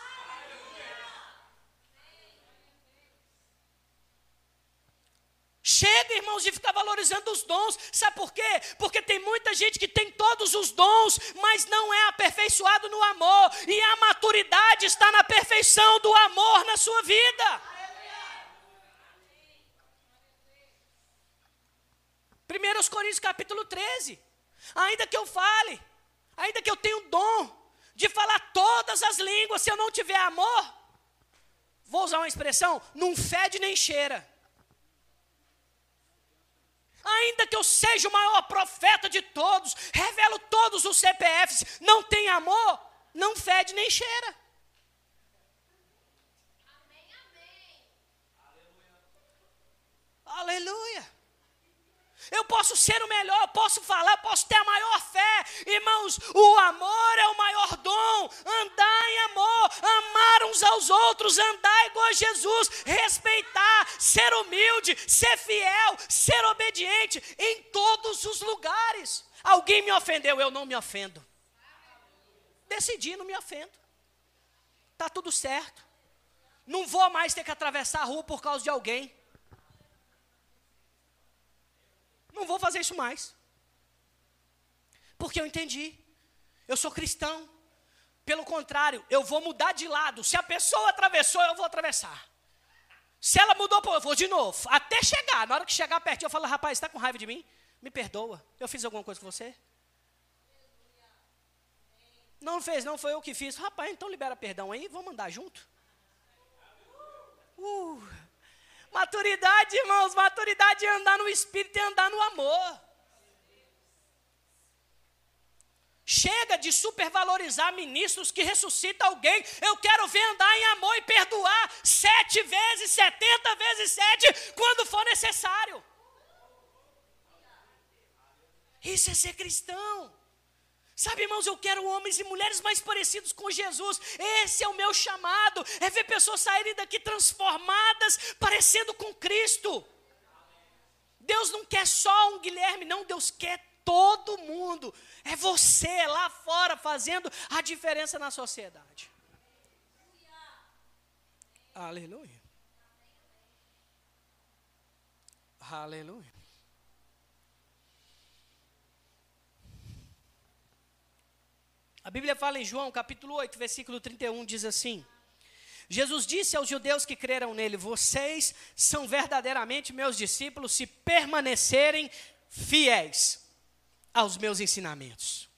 [SPEAKER 1] Chega, irmãos, de ficar valorizando os dons. Sabe por quê? Porque tem muita gente que tem todos os dons, mas não é aperfeiçoado no amor. E a maturidade está na perfeição do amor na sua vida. 1 Coríntios capítulo 13. Ainda que eu fale, ainda que eu tenha o dom de falar todas as línguas, se eu não tiver amor, vou usar uma expressão, não fede nem cheira. Ainda que eu seja o maior profeta de todos, revelo todos os CPFs, não tem amor, não fede nem cheira. Amém, amém. Aleluia. Aleluia. Eu posso ser o melhor, eu posso falar, eu posso ter a maior fé. Irmãos, o amor é o maior dom. Andar em amor, amar uns aos outros, andar igual a Jesus, respeitar, ser humilde, ser fiel, ser obediente em todos os lugares. Alguém me ofendeu, eu não me ofendo. Decidi, não me ofendo. Está tudo certo. Não vou mais ter que atravessar a rua por causa de alguém. Não vou fazer isso mais. Porque eu entendi. Eu sou cristão. Pelo contrário, eu vou mudar de lado. Se a pessoa atravessou, eu vou atravessar. Se ela mudou, eu vou de novo. Até chegar. Na hora que chegar perto, eu falo, rapaz, está com raiva de mim? Me perdoa. Eu fiz alguma coisa com você? Não fez, não, foi eu que fiz. Rapaz, então libera perdão aí, vamos andar junto? Uh, Maturidade, irmãos, maturidade é andar no espírito e andar no amor. Chega de supervalorizar ministros que ressuscitam alguém. Eu quero ver andar em amor e perdoar sete vezes, setenta vezes sete, quando for necessário. Isso é ser cristão. Sabe, irmãos, eu quero homens e mulheres mais parecidos com Jesus. Esse é o meu chamado. É ver pessoas saírem daqui transformadas, parecendo com Cristo. Deus não quer só um Guilherme, não. Deus quer todo mundo. É você lá fora fazendo a diferença na sociedade. Aleluia. Aleluia. A Bíblia fala em João, capítulo 8, versículo 31, diz assim: Jesus disse aos judeus que creram nele: Vocês são verdadeiramente meus discípulos se permanecerem fiéis aos meus ensinamentos.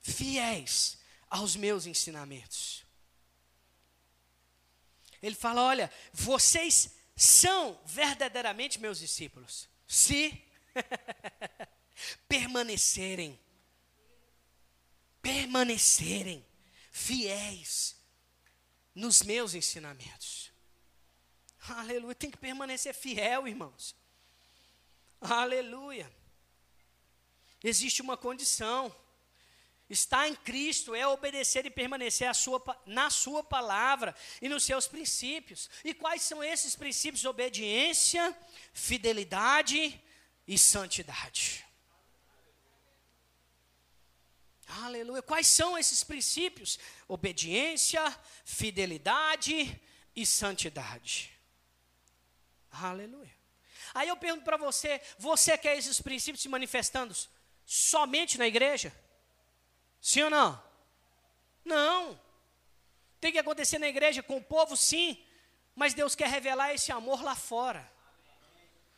[SPEAKER 1] Fiéis aos meus ensinamentos. Ele fala: Olha, vocês são verdadeiramente meus discípulos se *laughs* permanecerem permanecerem fiéis nos meus ensinamentos. Aleluia, tem que permanecer fiel, irmãos. Aleluia. Existe uma condição. Estar em Cristo é obedecer e permanecer sua, na Sua palavra e nos seus princípios. E quais são esses princípios? Obediência, fidelidade e santidade. Aleluia. Quais são esses princípios? Obediência, fidelidade e santidade. Aleluia. Aí eu pergunto para você: você quer esses princípios se manifestando somente na igreja? Sim ou não? Não. Tem que acontecer na igreja com o povo, sim. Mas Deus quer revelar esse amor lá fora.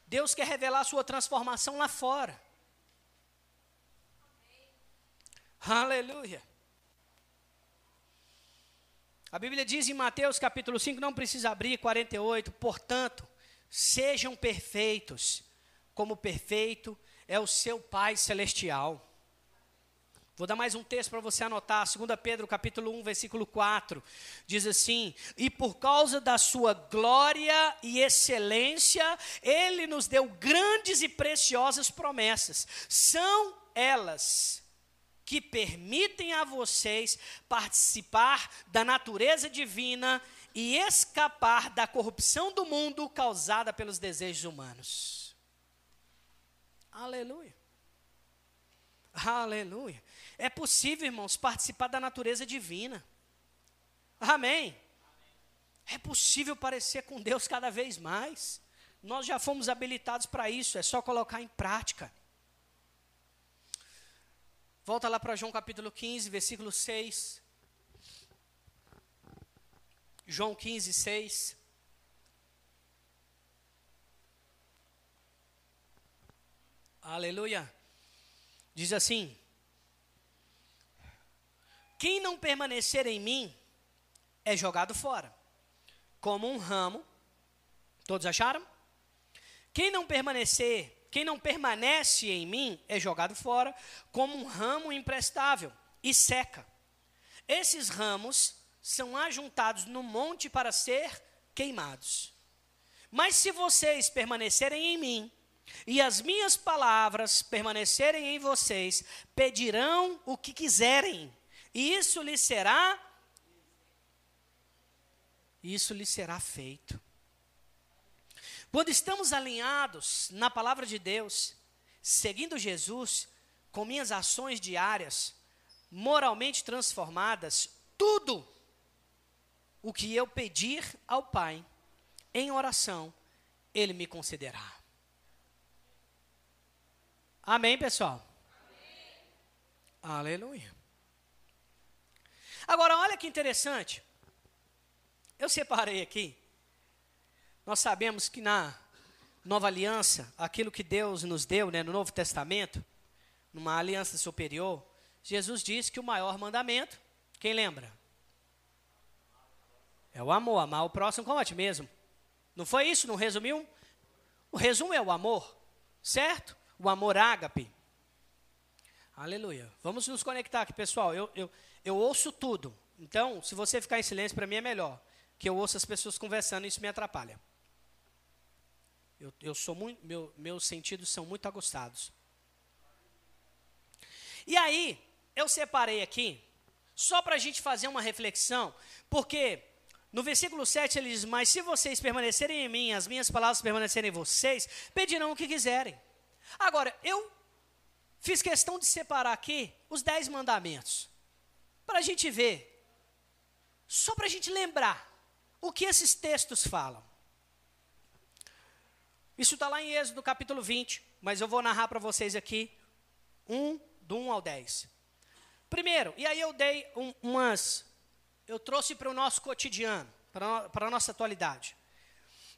[SPEAKER 1] Deus quer revelar a sua transformação lá fora. Aleluia. A Bíblia diz em Mateus capítulo 5, não precisa abrir, 48, portanto, sejam perfeitos, como perfeito é o seu Pai celestial. Vou dar mais um texto para você anotar, 2 Pedro capítulo 1, versículo 4, diz assim: "E por causa da sua glória e excelência, ele nos deu grandes e preciosas promessas. São elas que permitem a vocês participar da natureza divina e escapar da corrupção do mundo causada pelos desejos humanos. Aleluia. Aleluia. É possível, irmãos, participar da natureza divina. Amém. É possível parecer com Deus cada vez mais. Nós já fomos habilitados para isso, é só colocar em prática. Volta lá para João capítulo 15, versículo 6. João 15, 6. Aleluia. Diz assim: Quem não permanecer em mim é jogado fora, como um ramo. Todos acharam? Quem não permanecer quem não permanece em mim é jogado fora como um ramo imprestável e seca. Esses ramos são ajuntados no monte para ser queimados. Mas se vocês permanecerem em mim, e as minhas palavras permanecerem em vocês, pedirão o que quiserem, e isso lhes será isso lhes será feito. Quando estamos alinhados na palavra de Deus, seguindo Jesus, com minhas ações diárias, moralmente transformadas, tudo o que eu pedir ao Pai em oração, Ele me concederá. Amém, pessoal? Amém. Aleluia. Agora, olha que interessante. Eu separei aqui nós sabemos que na nova aliança, aquilo que Deus nos deu né, no Novo Testamento, numa aliança superior, Jesus disse que o maior mandamento, quem lembra? É o amor, amar o próximo como a ti mesmo. Não foi isso? Não resumiu? O resumo é o amor, certo? O amor ágape. Aleluia. Vamos nos conectar aqui, pessoal. Eu, eu, eu ouço tudo. Então, se você ficar em silêncio, para mim é melhor. Que eu ouço as pessoas conversando e isso me atrapalha. Eu, eu sou muito, meu, meus sentidos são muito aguçados. E aí, eu separei aqui, só para a gente fazer uma reflexão, porque no versículo 7 ele diz: Mas se vocês permanecerem em mim, as minhas palavras permanecerem em vocês, pedirão o que quiserem. Agora, eu fiz questão de separar aqui os dez mandamentos, para a gente ver, só para a gente lembrar o que esses textos falam. Isso está lá em Êxodo capítulo 20, mas eu vou narrar para vocês aqui, um, do 1 ao 10. Primeiro, e aí eu dei um, umas, eu trouxe para o nosso cotidiano, para a nossa atualidade.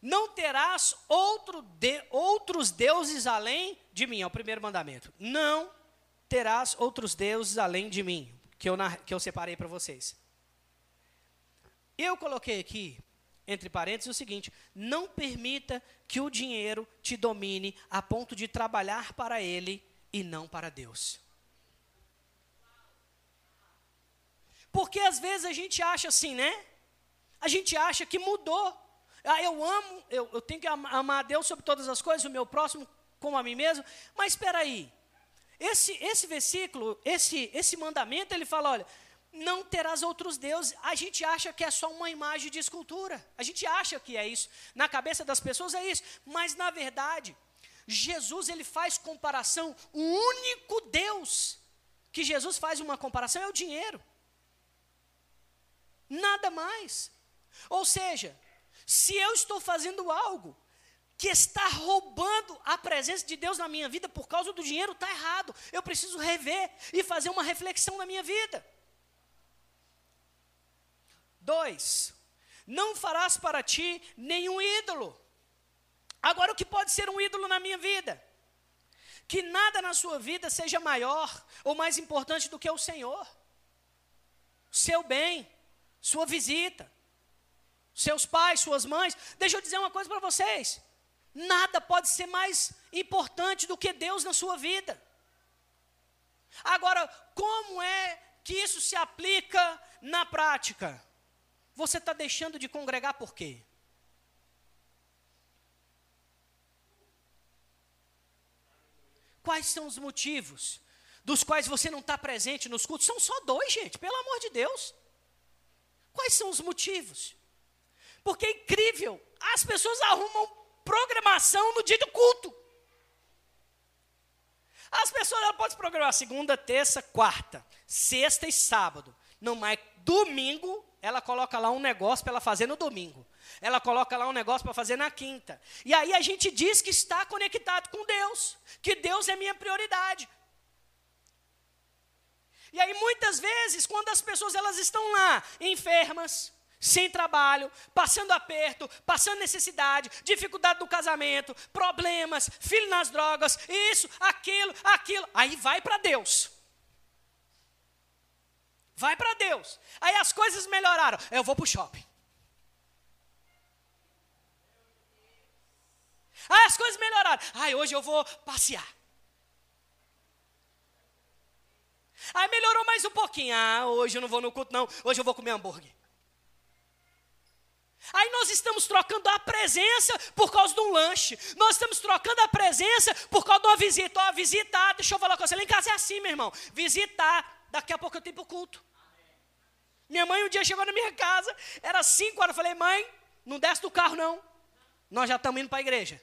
[SPEAKER 1] Não terás outro de, outros deuses além de mim, é o primeiro mandamento. Não terás outros deuses além de mim, que eu, que eu separei para vocês. Eu coloquei aqui entre parênteses, o seguinte: não permita que o dinheiro te domine a ponto de trabalhar para ele e não para Deus. Porque às vezes a gente acha assim, né? A gente acha que mudou. Ah, eu amo, eu, eu tenho que amar a Deus sobre todas as coisas, o meu próximo como a mim mesmo. Mas espera aí. Esse, esse versículo, esse, esse mandamento, ele fala: olha, não terás outros deuses. A gente acha que é só uma imagem de escultura. A gente acha que é isso. Na cabeça das pessoas é isso. Mas na verdade, Jesus ele faz comparação. O único Deus que Jesus faz uma comparação é o dinheiro. Nada mais. Ou seja, se eu estou fazendo algo que está roubando a presença de Deus na minha vida por causa do dinheiro, está errado. Eu preciso rever e fazer uma reflexão na minha vida. Dois, Não farás para ti nenhum ídolo. Agora, o que pode ser um ídolo na minha vida? Que nada na sua vida seja maior ou mais importante do que o Senhor. Seu bem, sua visita, seus pais, suas mães. Deixa eu dizer uma coisa para vocês: nada pode ser mais importante do que Deus na sua vida. Agora, como é que isso se aplica na prática? Você está deixando de congregar por quê? Quais são os motivos dos quais você não está presente nos cultos? São só dois, gente, pelo amor de Deus. Quais são os motivos? Porque é incrível, as pessoas arrumam programação no dia do culto. As pessoas ela podem programar segunda, terça, quarta, sexta e sábado. Não, mas domingo ela coloca lá um negócio para ela fazer no domingo. Ela coloca lá um negócio para fazer na quinta. E aí a gente diz que está conectado com Deus, que Deus é minha prioridade. E aí muitas vezes, quando as pessoas elas estão lá enfermas, sem trabalho, passando aperto, passando necessidade, dificuldade no casamento, problemas, filho nas drogas, isso, aquilo, aquilo. Aí vai para Deus. Vai para Deus. Aí as coisas melhoraram. Eu vou para o shopping. Aí as coisas melhoraram. Aí hoje eu vou passear. Aí melhorou mais um pouquinho. Ah, hoje eu não vou no culto, não. Hoje eu vou comer hambúrguer. Aí nós estamos trocando a presença por causa de um lanche. Nós estamos trocando a presença por causa de uma visita. Ó, oh, visitar, deixa eu falar com você. Lá em casa é assim, meu irmão. Visitar, daqui a pouco eu tenho para o culto. Minha mãe um dia chegou na minha casa, era 5 horas. Eu falei, mãe, não desce do carro não. Nós já estamos indo para a igreja.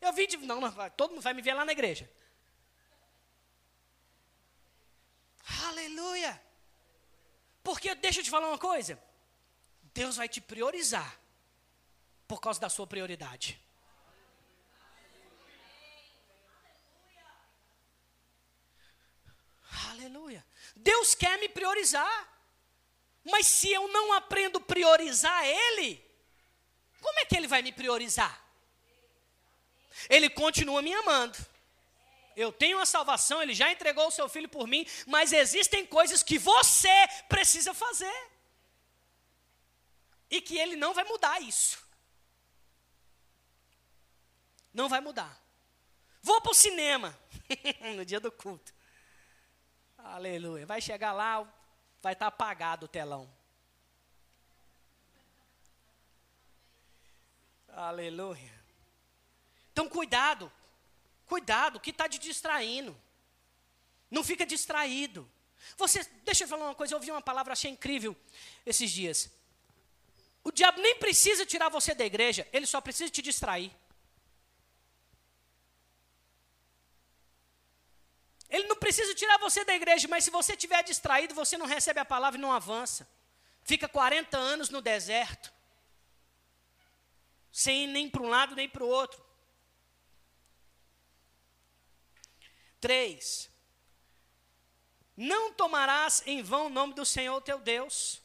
[SPEAKER 1] Eu vim de. Não, todo mundo vai me ver lá na igreja. Aleluia. Porque deixa eu te falar uma coisa. Deus vai te priorizar por causa da sua prioridade. Aleluia. Deus quer me priorizar. Mas se eu não aprendo a priorizar Ele, como é que Ele vai me priorizar? Ele continua me amando. Eu tenho a salvação, Ele já entregou o seu filho por mim, mas existem coisas que você precisa fazer e que ele não vai mudar isso. Não vai mudar. Vou para o cinema *laughs* no dia do culto. Aleluia. Vai chegar lá, vai estar tá apagado o telão. Aleluia. Então, cuidado. Cuidado, que está te distraindo. Não fica distraído. Você, deixa eu falar uma coisa, eu ouvi uma palavra, achei incrível esses dias. O diabo nem precisa tirar você da igreja, ele só precisa te distrair. Ele não precisa tirar você da igreja, mas se você estiver distraído, você não recebe a palavra e não avança. Fica 40 anos no deserto, sem ir nem para um lado nem para o outro. Três. Não tomarás em vão o nome do Senhor teu Deus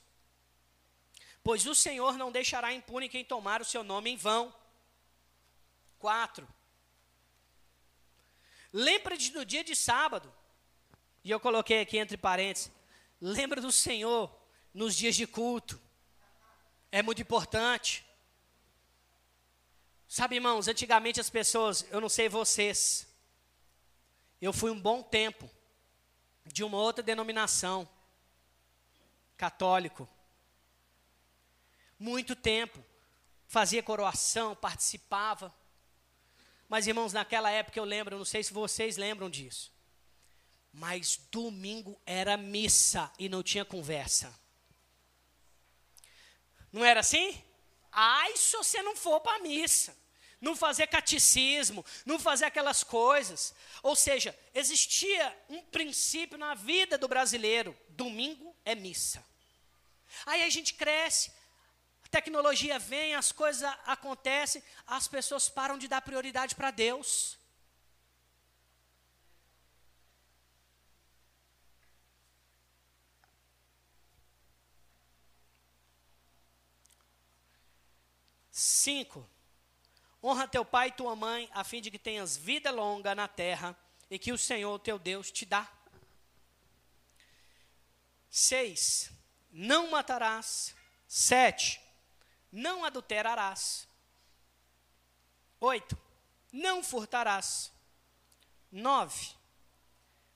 [SPEAKER 1] pois o Senhor não deixará impune quem tomar o seu nome em vão. 4. Lembra-te do dia de sábado, e eu coloquei aqui entre parênteses, lembra do Senhor nos dias de culto, é muito importante. Sabe, irmãos, antigamente as pessoas, eu não sei vocês, eu fui um bom tempo de uma outra denominação, católico muito tempo. Fazia coroação, participava. Mas, irmãos, naquela época eu lembro, não sei se vocês lembram disso. Mas domingo era missa e não tinha conversa. Não era assim? Ai, se você não for para a missa, não fazer catecismo, não fazer aquelas coisas. Ou seja, existia um princípio na vida do brasileiro: domingo é missa. Aí a gente cresce, tecnologia vem, as coisas acontecem, as pessoas param de dar prioridade para Deus. 5. Honra teu pai e tua mãe, a fim de que tenhas vida longa na terra e que o Senhor teu Deus te dá. 6. Não matarás. 7. Não adulterarás. 8. Não furtarás. 9.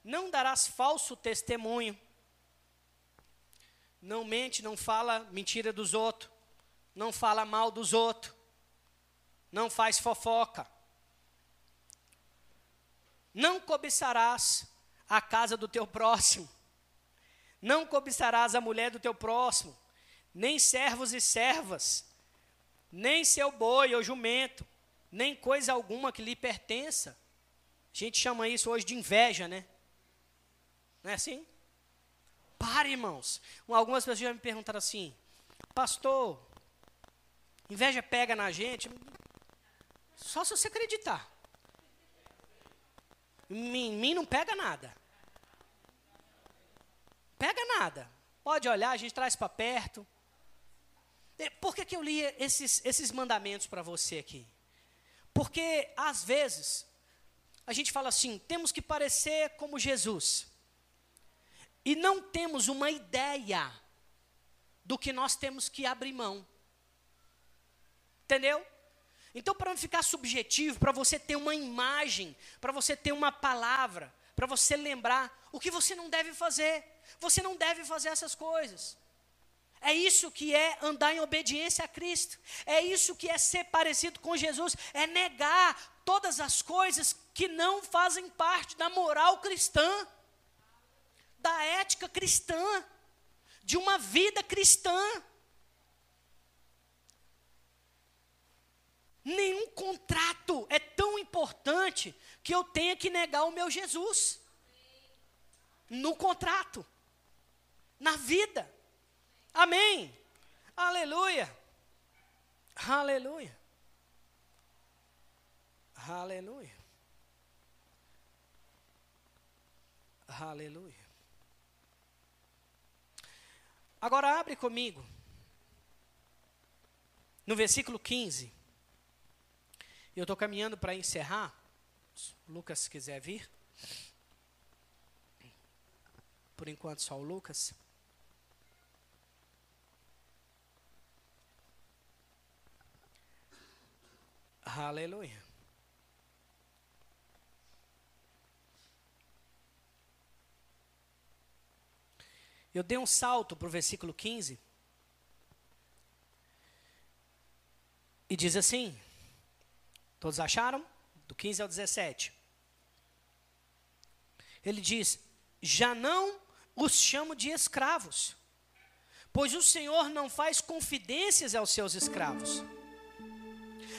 [SPEAKER 1] Não darás falso testemunho. Não mente, não fala mentira dos outros. Não fala mal dos outros. Não faz fofoca. Não cobiçarás a casa do teu próximo. Não cobiçarás a mulher do teu próximo, nem servos e servas, nem seu boi ou jumento, nem coisa alguma que lhe pertença. A gente chama isso hoje de inveja, né? Não é assim? Para, irmãos. Algumas pessoas já me perguntaram assim, pastor, inveja pega na gente? Só se você acreditar. Em mim não pega nada. Pega nada. Pode olhar, a gente traz para perto. Por que, que eu li esses, esses mandamentos para você aqui? Porque, às vezes, a gente fala assim: temos que parecer como Jesus. E não temos uma ideia do que nós temos que abrir mão. Entendeu? Então, para não ficar subjetivo, para você ter uma imagem, para você ter uma palavra, para você lembrar o que você não deve fazer. Você não deve fazer essas coisas. É isso que é andar em obediência a Cristo. É isso que é ser parecido com Jesus. É negar todas as coisas que não fazem parte da moral cristã, da ética cristã, de uma vida cristã. Nenhum contrato é tão importante que eu tenha que negar o meu Jesus. No contrato. Na vida. Amém. Aleluia. Aleluia. Aleluia. Aleluia. Agora abre comigo. No versículo 15. Eu estou caminhando para encerrar. Se Lucas quiser vir. Por enquanto, só o Lucas. Aleluia. Eu dei um salto para o versículo 15. E diz assim: Todos acharam? Do 15 ao 17. Ele diz: Já não os chamo de escravos, pois o Senhor não faz confidências aos seus escravos.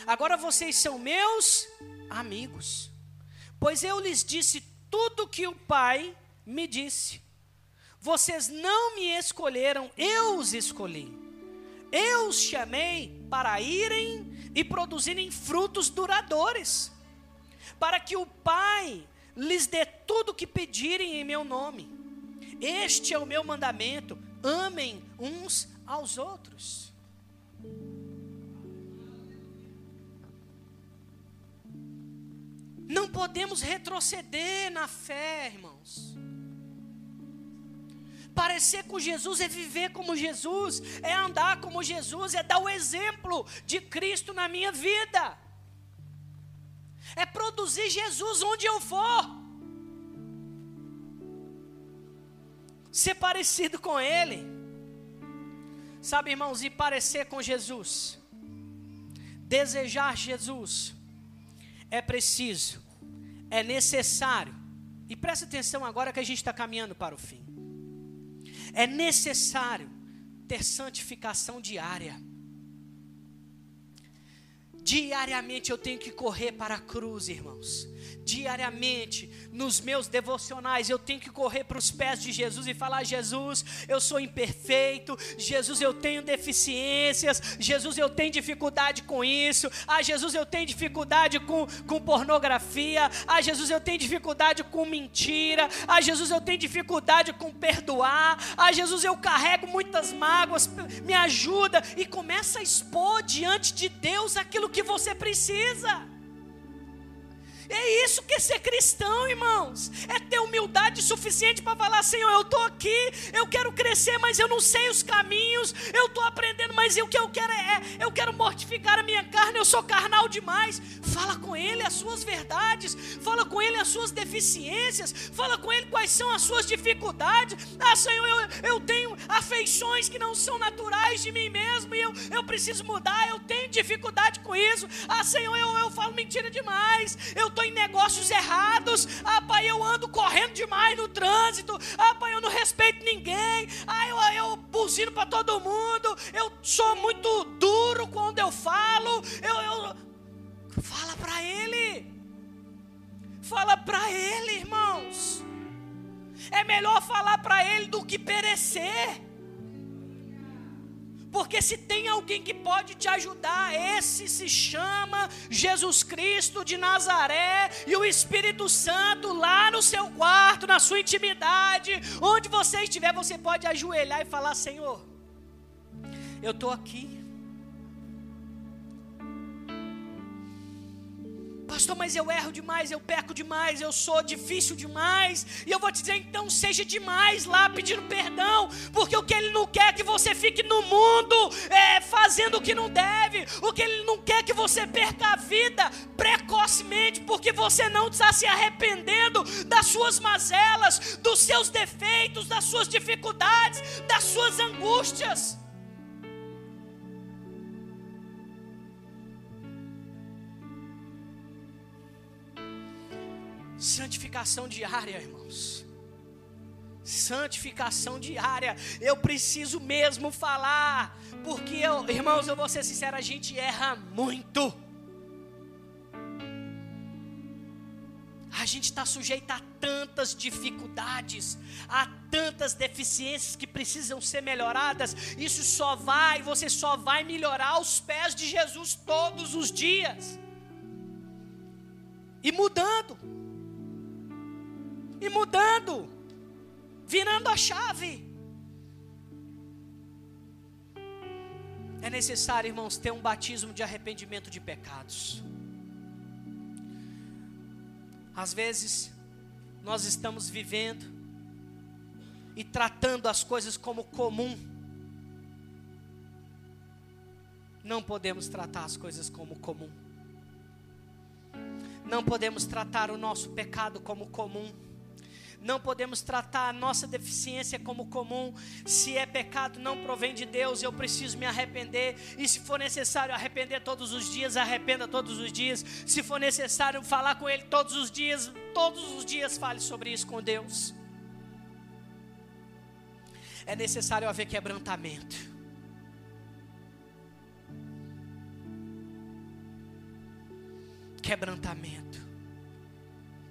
[SPEAKER 1] Agora vocês são meus amigos, pois eu lhes disse tudo que o Pai me disse. Vocês não me escolheram, eu os escolhi. Eu os chamei para irem e produzirem frutos duradouros, para que o Pai lhes dê tudo o que pedirem em meu nome. Este é o meu mandamento: amem uns aos outros. Não podemos retroceder na fé, irmãos. Parecer com Jesus é viver como Jesus, é andar como Jesus, é dar o exemplo de Cristo na minha vida. É produzir Jesus onde eu for. Ser parecido com Ele. Sabe, irmãos, e parecer com Jesus. Desejar Jesus. É preciso, é necessário. E presta atenção agora que a gente está caminhando para o fim. É necessário ter santificação diária. Diariamente eu tenho que correr para a cruz, irmãos diariamente, nos meus devocionais, eu tenho que correr para os pés de Jesus e falar: Jesus, eu sou imperfeito, Jesus, eu tenho deficiências, Jesus, eu tenho dificuldade com isso, ah, Jesus, eu tenho dificuldade com, com pornografia, ah, Jesus, eu tenho dificuldade com mentira, ah, Jesus, eu tenho dificuldade com perdoar, ah, Jesus, eu carrego muitas mágoas, me ajuda, e começa a expor diante de Deus aquilo que você precisa. É isso que é ser cristão, irmãos. É ter humildade suficiente para falar: Senhor, eu estou aqui, eu quero crescer, mas eu não sei os caminhos. Eu estou aprendendo, mas o que eu quero é, eu quero mortificar a minha carne. Eu sou carnal demais. Fala com Ele as suas verdades, fala com Ele as suas deficiências, fala com Ele quais são as suas dificuldades. Ah, Senhor, eu, eu tenho afeições que não são naturais de mim mesmo e eu, eu preciso mudar. Eu tenho dificuldade com isso. Ah, Senhor, eu, eu falo mentira demais. Eu estou em negócios errados. Ah, pai, eu ando correndo demais no trânsito. Ah, pai, eu não respeito ninguém. Ah, eu, eu buzino para todo mundo. Eu sou muito duro quando eu falo. Eu, eu... Fala para ele. Fala para ele, irmãos. É melhor falar para ele do que perecer. Porque se tem alguém que pode te ajudar, esse se chama Jesus Cristo de Nazaré e o Espírito Santo lá no seu quarto, na sua intimidade, onde você estiver, você pode ajoelhar e falar: Senhor, eu estou aqui. Pastor, mas eu erro demais, eu peco demais, eu sou difícil demais. E eu vou te dizer, então seja demais lá pedindo perdão, porque o que Ele não quer é que você fique no mundo é, fazendo o que não deve. O que Ele não quer é que você perca a vida precocemente, porque você não está se arrependendo das suas mazelas, dos seus defeitos, das suas dificuldades, das suas angústias. Santificação diária, irmãos. Santificação diária. Eu preciso mesmo falar, porque eu, irmãos, eu vou ser sincero, a gente erra muito. A gente está sujeito a tantas dificuldades, a tantas deficiências que precisam ser melhoradas. Isso só vai, você só vai melhorar aos pés de Jesus todos os dias. E mudando e mudando, virando a chave. É necessário, irmãos, ter um batismo de arrependimento de pecados. Às vezes, nós estamos vivendo e tratando as coisas como comum. Não podemos tratar as coisas como comum. Não podemos tratar o nosso pecado como comum. Não podemos tratar a nossa deficiência como comum. Se é pecado, não provém de Deus, eu preciso me arrepender. E se for necessário arrepender todos os dias, arrependa todos os dias. Se for necessário falar com Ele todos os dias, todos os dias fale sobre isso com Deus. É necessário haver quebrantamento. Quebrantamento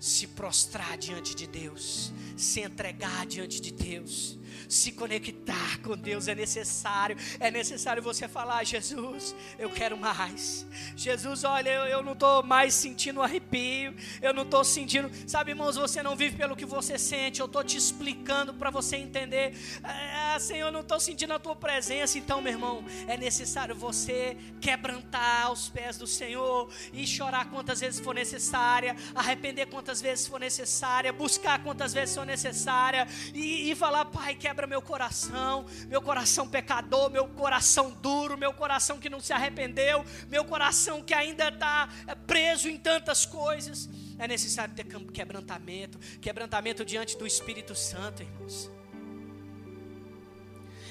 [SPEAKER 1] se prostrar diante de Deus, se entregar diante de Deus, se conectar com Deus é necessário. É necessário você falar: Jesus, eu quero mais. Jesus, olha, eu, eu não estou mais sentindo arrepio. Eu não estou sentindo. Sabe, irmãos, você não vive pelo que você sente. Eu estou te explicando para você entender. Ah, Senhor, eu não estou sentindo a tua presença. Então, meu irmão, é necessário você quebrantar aos pés do Senhor e chorar quantas vezes for necessária, arrepender quantas vezes for necessária, buscar quantas vezes for necessária e, e falar: Pai, quebra meu coração, meu coração pecador, meu coração duro, meu coração que não se arrependeu, meu coração que ainda está é, preso em tantas coisas. É necessário ter quebrantamento, quebrantamento diante do Espírito Santo, irmãos.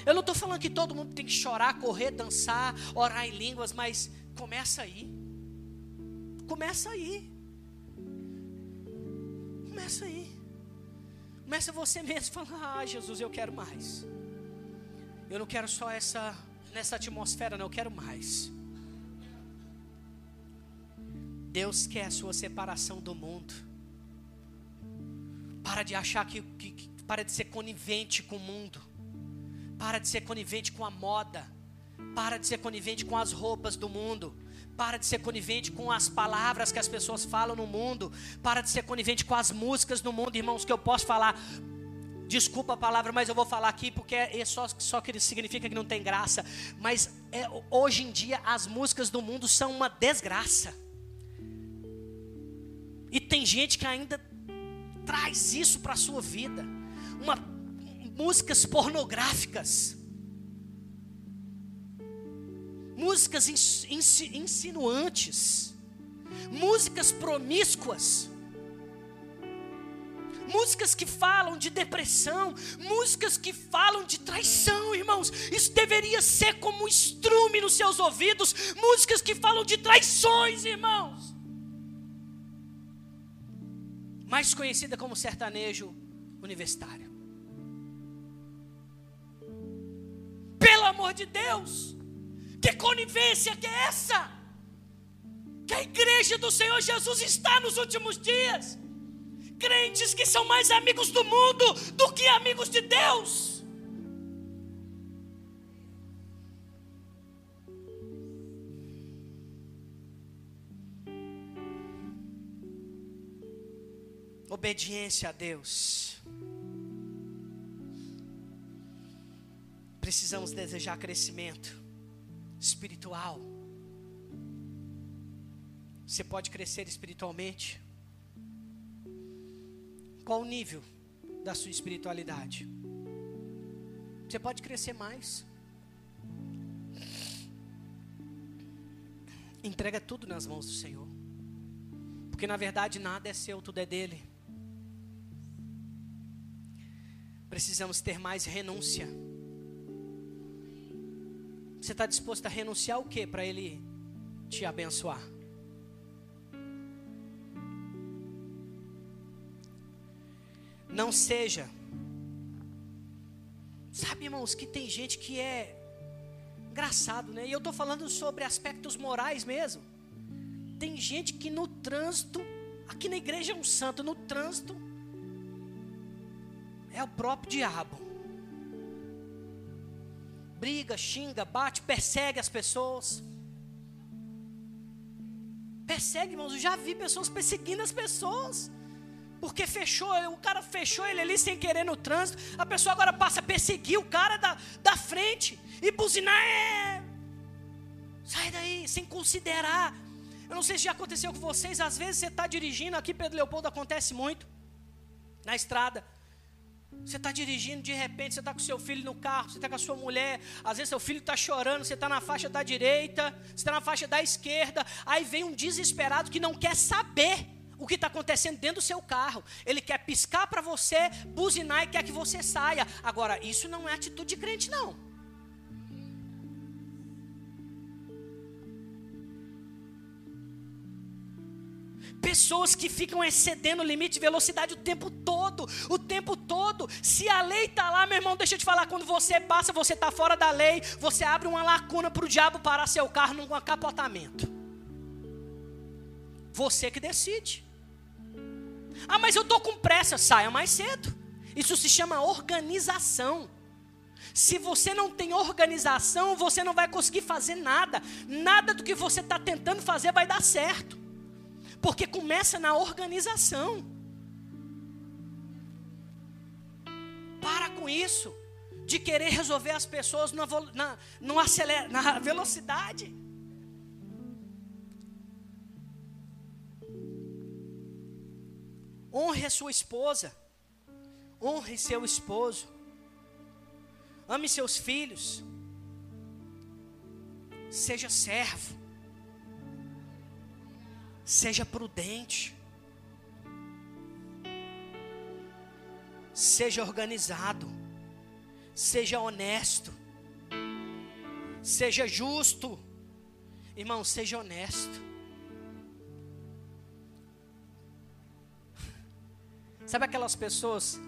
[SPEAKER 1] Eu não estou falando que todo mundo tem que chorar, correr, dançar, orar em línguas, mas começa aí. Começa aí. Começa aí. Começa você mesmo falar: Ah, Jesus, eu quero mais. Eu não quero só essa nessa atmosfera, não, eu quero mais. Deus quer a sua separação do mundo. Para de achar que, que, que para de ser conivente com o mundo. Para de ser conivente com a moda. Para de ser conivente com as roupas do mundo. Para de ser conivente com as palavras que as pessoas falam no mundo. Para de ser conivente com as músicas no mundo, irmãos, que eu posso falar. Desculpa a palavra, mas eu vou falar aqui porque é só, só que significa que não tem graça. Mas é, hoje em dia as músicas do mundo são uma desgraça. E tem gente que ainda traz isso para a sua vida. Uma, músicas pornográficas. Músicas insinuantes. Músicas promíscuas músicas que falam de depressão, músicas que falam de traição, irmãos. Isso deveria ser como um estrume nos seus ouvidos, músicas que falam de traições, irmãos. Mais conhecida como sertanejo universitário. Pelo amor de Deus, que conivência que é essa? Que a igreja do Senhor Jesus está nos últimos dias crentes que são mais amigos do mundo do que amigos de Deus. Obediência a Deus. Precisamos desejar crescimento espiritual. Você pode crescer espiritualmente qual o nível da sua espiritualidade? Você pode crescer mais. Entrega tudo nas mãos do Senhor. Porque na verdade nada é seu, tudo é dele. Precisamos ter mais renúncia. Você está disposto a renunciar o que para Ele te abençoar? Não seja. Sabe, irmãos, que tem gente que é engraçado, né? E eu estou falando sobre aspectos morais mesmo. Tem gente que no trânsito, aqui na igreja é um santo, no trânsito é o próprio diabo. Briga, xinga, bate, persegue as pessoas. Persegue, irmãos. Eu já vi pessoas perseguindo as pessoas. Porque fechou, o cara fechou ele ali sem querer no trânsito. A pessoa agora passa a perseguir o cara da, da frente. E buzinar é. Sai daí, sem considerar. Eu não sei se já aconteceu com vocês. Às vezes você está dirigindo, aqui Pedro Leopoldo acontece muito. Na estrada. Você está dirigindo, de repente você está com seu filho no carro, você está com a sua mulher, às vezes seu filho está chorando, você está na faixa da direita, você está na faixa da esquerda, aí vem um desesperado que não quer saber o que está acontecendo dentro do seu carro. Ele quer piscar para você, buzinar e quer que você saia. Agora, isso não é atitude de crente, não. Pessoas que ficam excedendo o limite de velocidade o tempo todo, o tempo todo. Se a lei está lá, meu irmão, deixa eu te falar, quando você passa, você está fora da lei, você abre uma lacuna para o diabo parar seu carro num acapotamento. Você que decide. Ah, mas eu estou com pressa, saia mais cedo. Isso se chama organização. Se você não tem organização, você não vai conseguir fazer nada. Nada do que você está tentando fazer vai dar certo. Porque começa na organização. Para com isso, de querer resolver as pessoas na, na, na *laughs* velocidade. Honre a sua esposa. Honre seu esposo. Ame seus filhos. Seja servo. Seja prudente. Seja organizado. Seja honesto. Seja justo. Irmão, seja honesto. *laughs* Sabe aquelas pessoas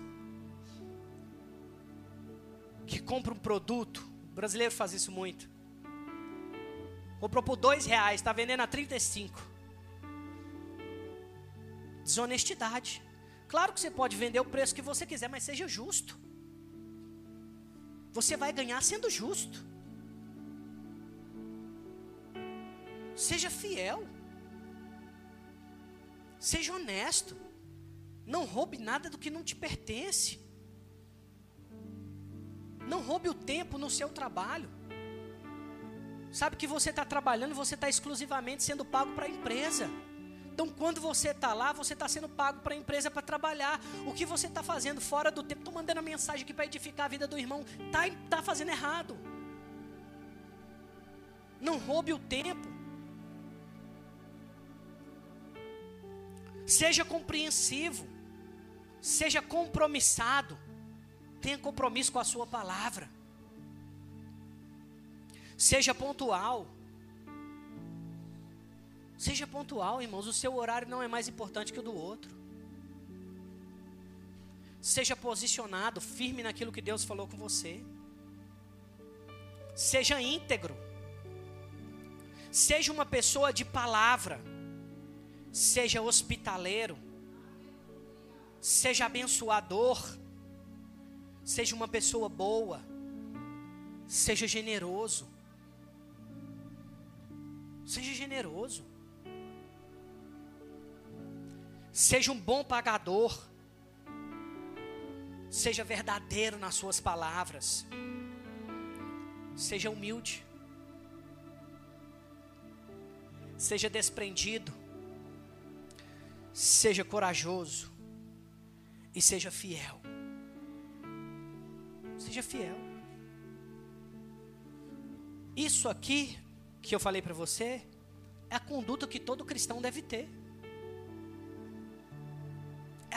[SPEAKER 1] que compram um produto? O brasileiro faz isso muito. Comprou por dois reais, está vendendo a 35. Desonestidade. Claro que você pode vender o preço que você quiser, mas seja justo. Você vai ganhar sendo justo. Seja fiel. Seja honesto. Não roube nada do que não te pertence. Não roube o tempo no seu trabalho. Sabe que você está trabalhando, você está exclusivamente sendo pago para a empresa. Então, quando você está lá, você está sendo pago para a empresa para trabalhar. O que você está fazendo fora do tempo, estou mandando a mensagem aqui para edificar a vida do irmão, está tá fazendo errado. Não roube o tempo. Seja compreensivo. Seja compromissado. Tenha compromisso com a sua palavra. Seja pontual. Seja pontual, irmãos. O seu horário não é mais importante que o do outro. Seja posicionado, firme naquilo que Deus falou com você. Seja íntegro. Seja uma pessoa de palavra. Seja hospitaleiro. Seja abençoador. Seja uma pessoa boa. Seja generoso. Seja generoso. Seja um bom pagador. Seja verdadeiro nas suas palavras. Seja humilde. Seja desprendido. Seja corajoso. E seja fiel. Seja fiel. Isso aqui que eu falei para você é a conduta que todo cristão deve ter.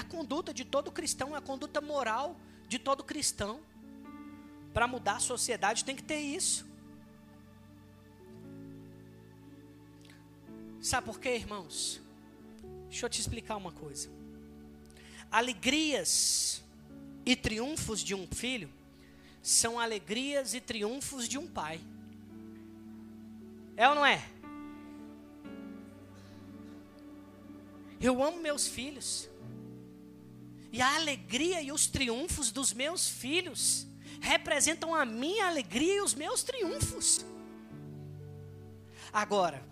[SPEAKER 1] A conduta de todo cristão, a conduta moral de todo cristão. Para mudar a sociedade tem que ter isso. Sabe por quê, irmãos? Deixa eu te explicar uma coisa. Alegrias e triunfos de um filho são alegrias e triunfos de um pai. É ou não é? Eu amo meus filhos. E a alegria e os triunfos dos meus filhos representam a minha alegria e os meus triunfos. Agora,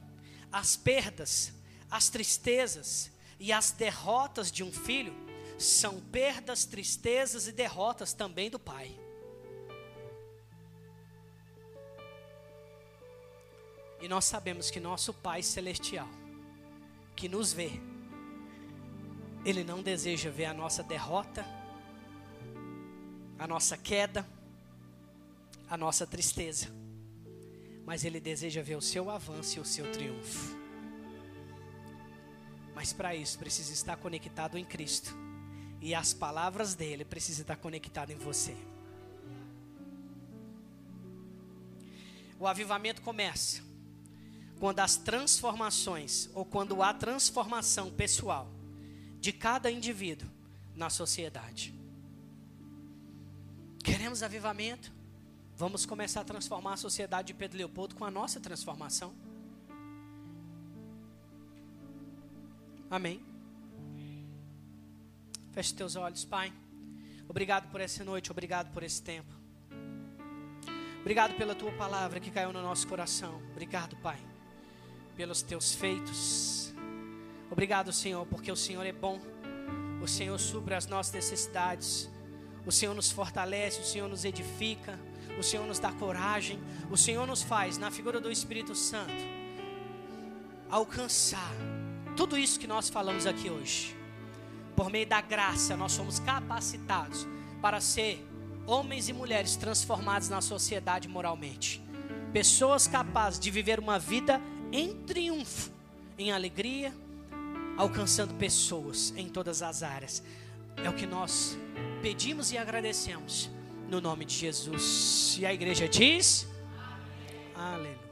[SPEAKER 1] as perdas, as tristezas e as derrotas de um filho são perdas, tristezas e derrotas também do pai. E nós sabemos que nosso Pai Celestial, que nos vê, ele não deseja ver a nossa derrota, a nossa queda, a nossa tristeza, mas Ele deseja ver o seu avanço e o seu triunfo. Mas para isso precisa estar conectado em Cristo e as palavras dele precisam estar conectadas em você. O avivamento começa quando as transformações ou quando há transformação pessoal de cada indivíduo na sociedade. Queremos avivamento? Vamos começar a transformar a sociedade de Pedro Leopoldo com a nossa transformação. Amém. Feche teus olhos, Pai. Obrigado por essa noite, obrigado por esse tempo. Obrigado pela tua palavra que caiu no nosso coração. Obrigado, Pai, pelos teus feitos Obrigado, Senhor, porque o Senhor é bom. O Senhor supre as nossas necessidades. O Senhor nos fortalece, o Senhor nos edifica, o Senhor nos dá coragem, o Senhor nos faz, na figura do Espírito Santo, alcançar tudo isso que nós falamos aqui hoje. Por meio da graça, nós somos capacitados para ser homens e mulheres transformados na sociedade moralmente. Pessoas capazes de viver uma vida em triunfo, em alegria, alcançando pessoas em todas as áreas. É o que nós pedimos e agradecemos no nome de Jesus. E a igreja diz: Amém. Aleluia.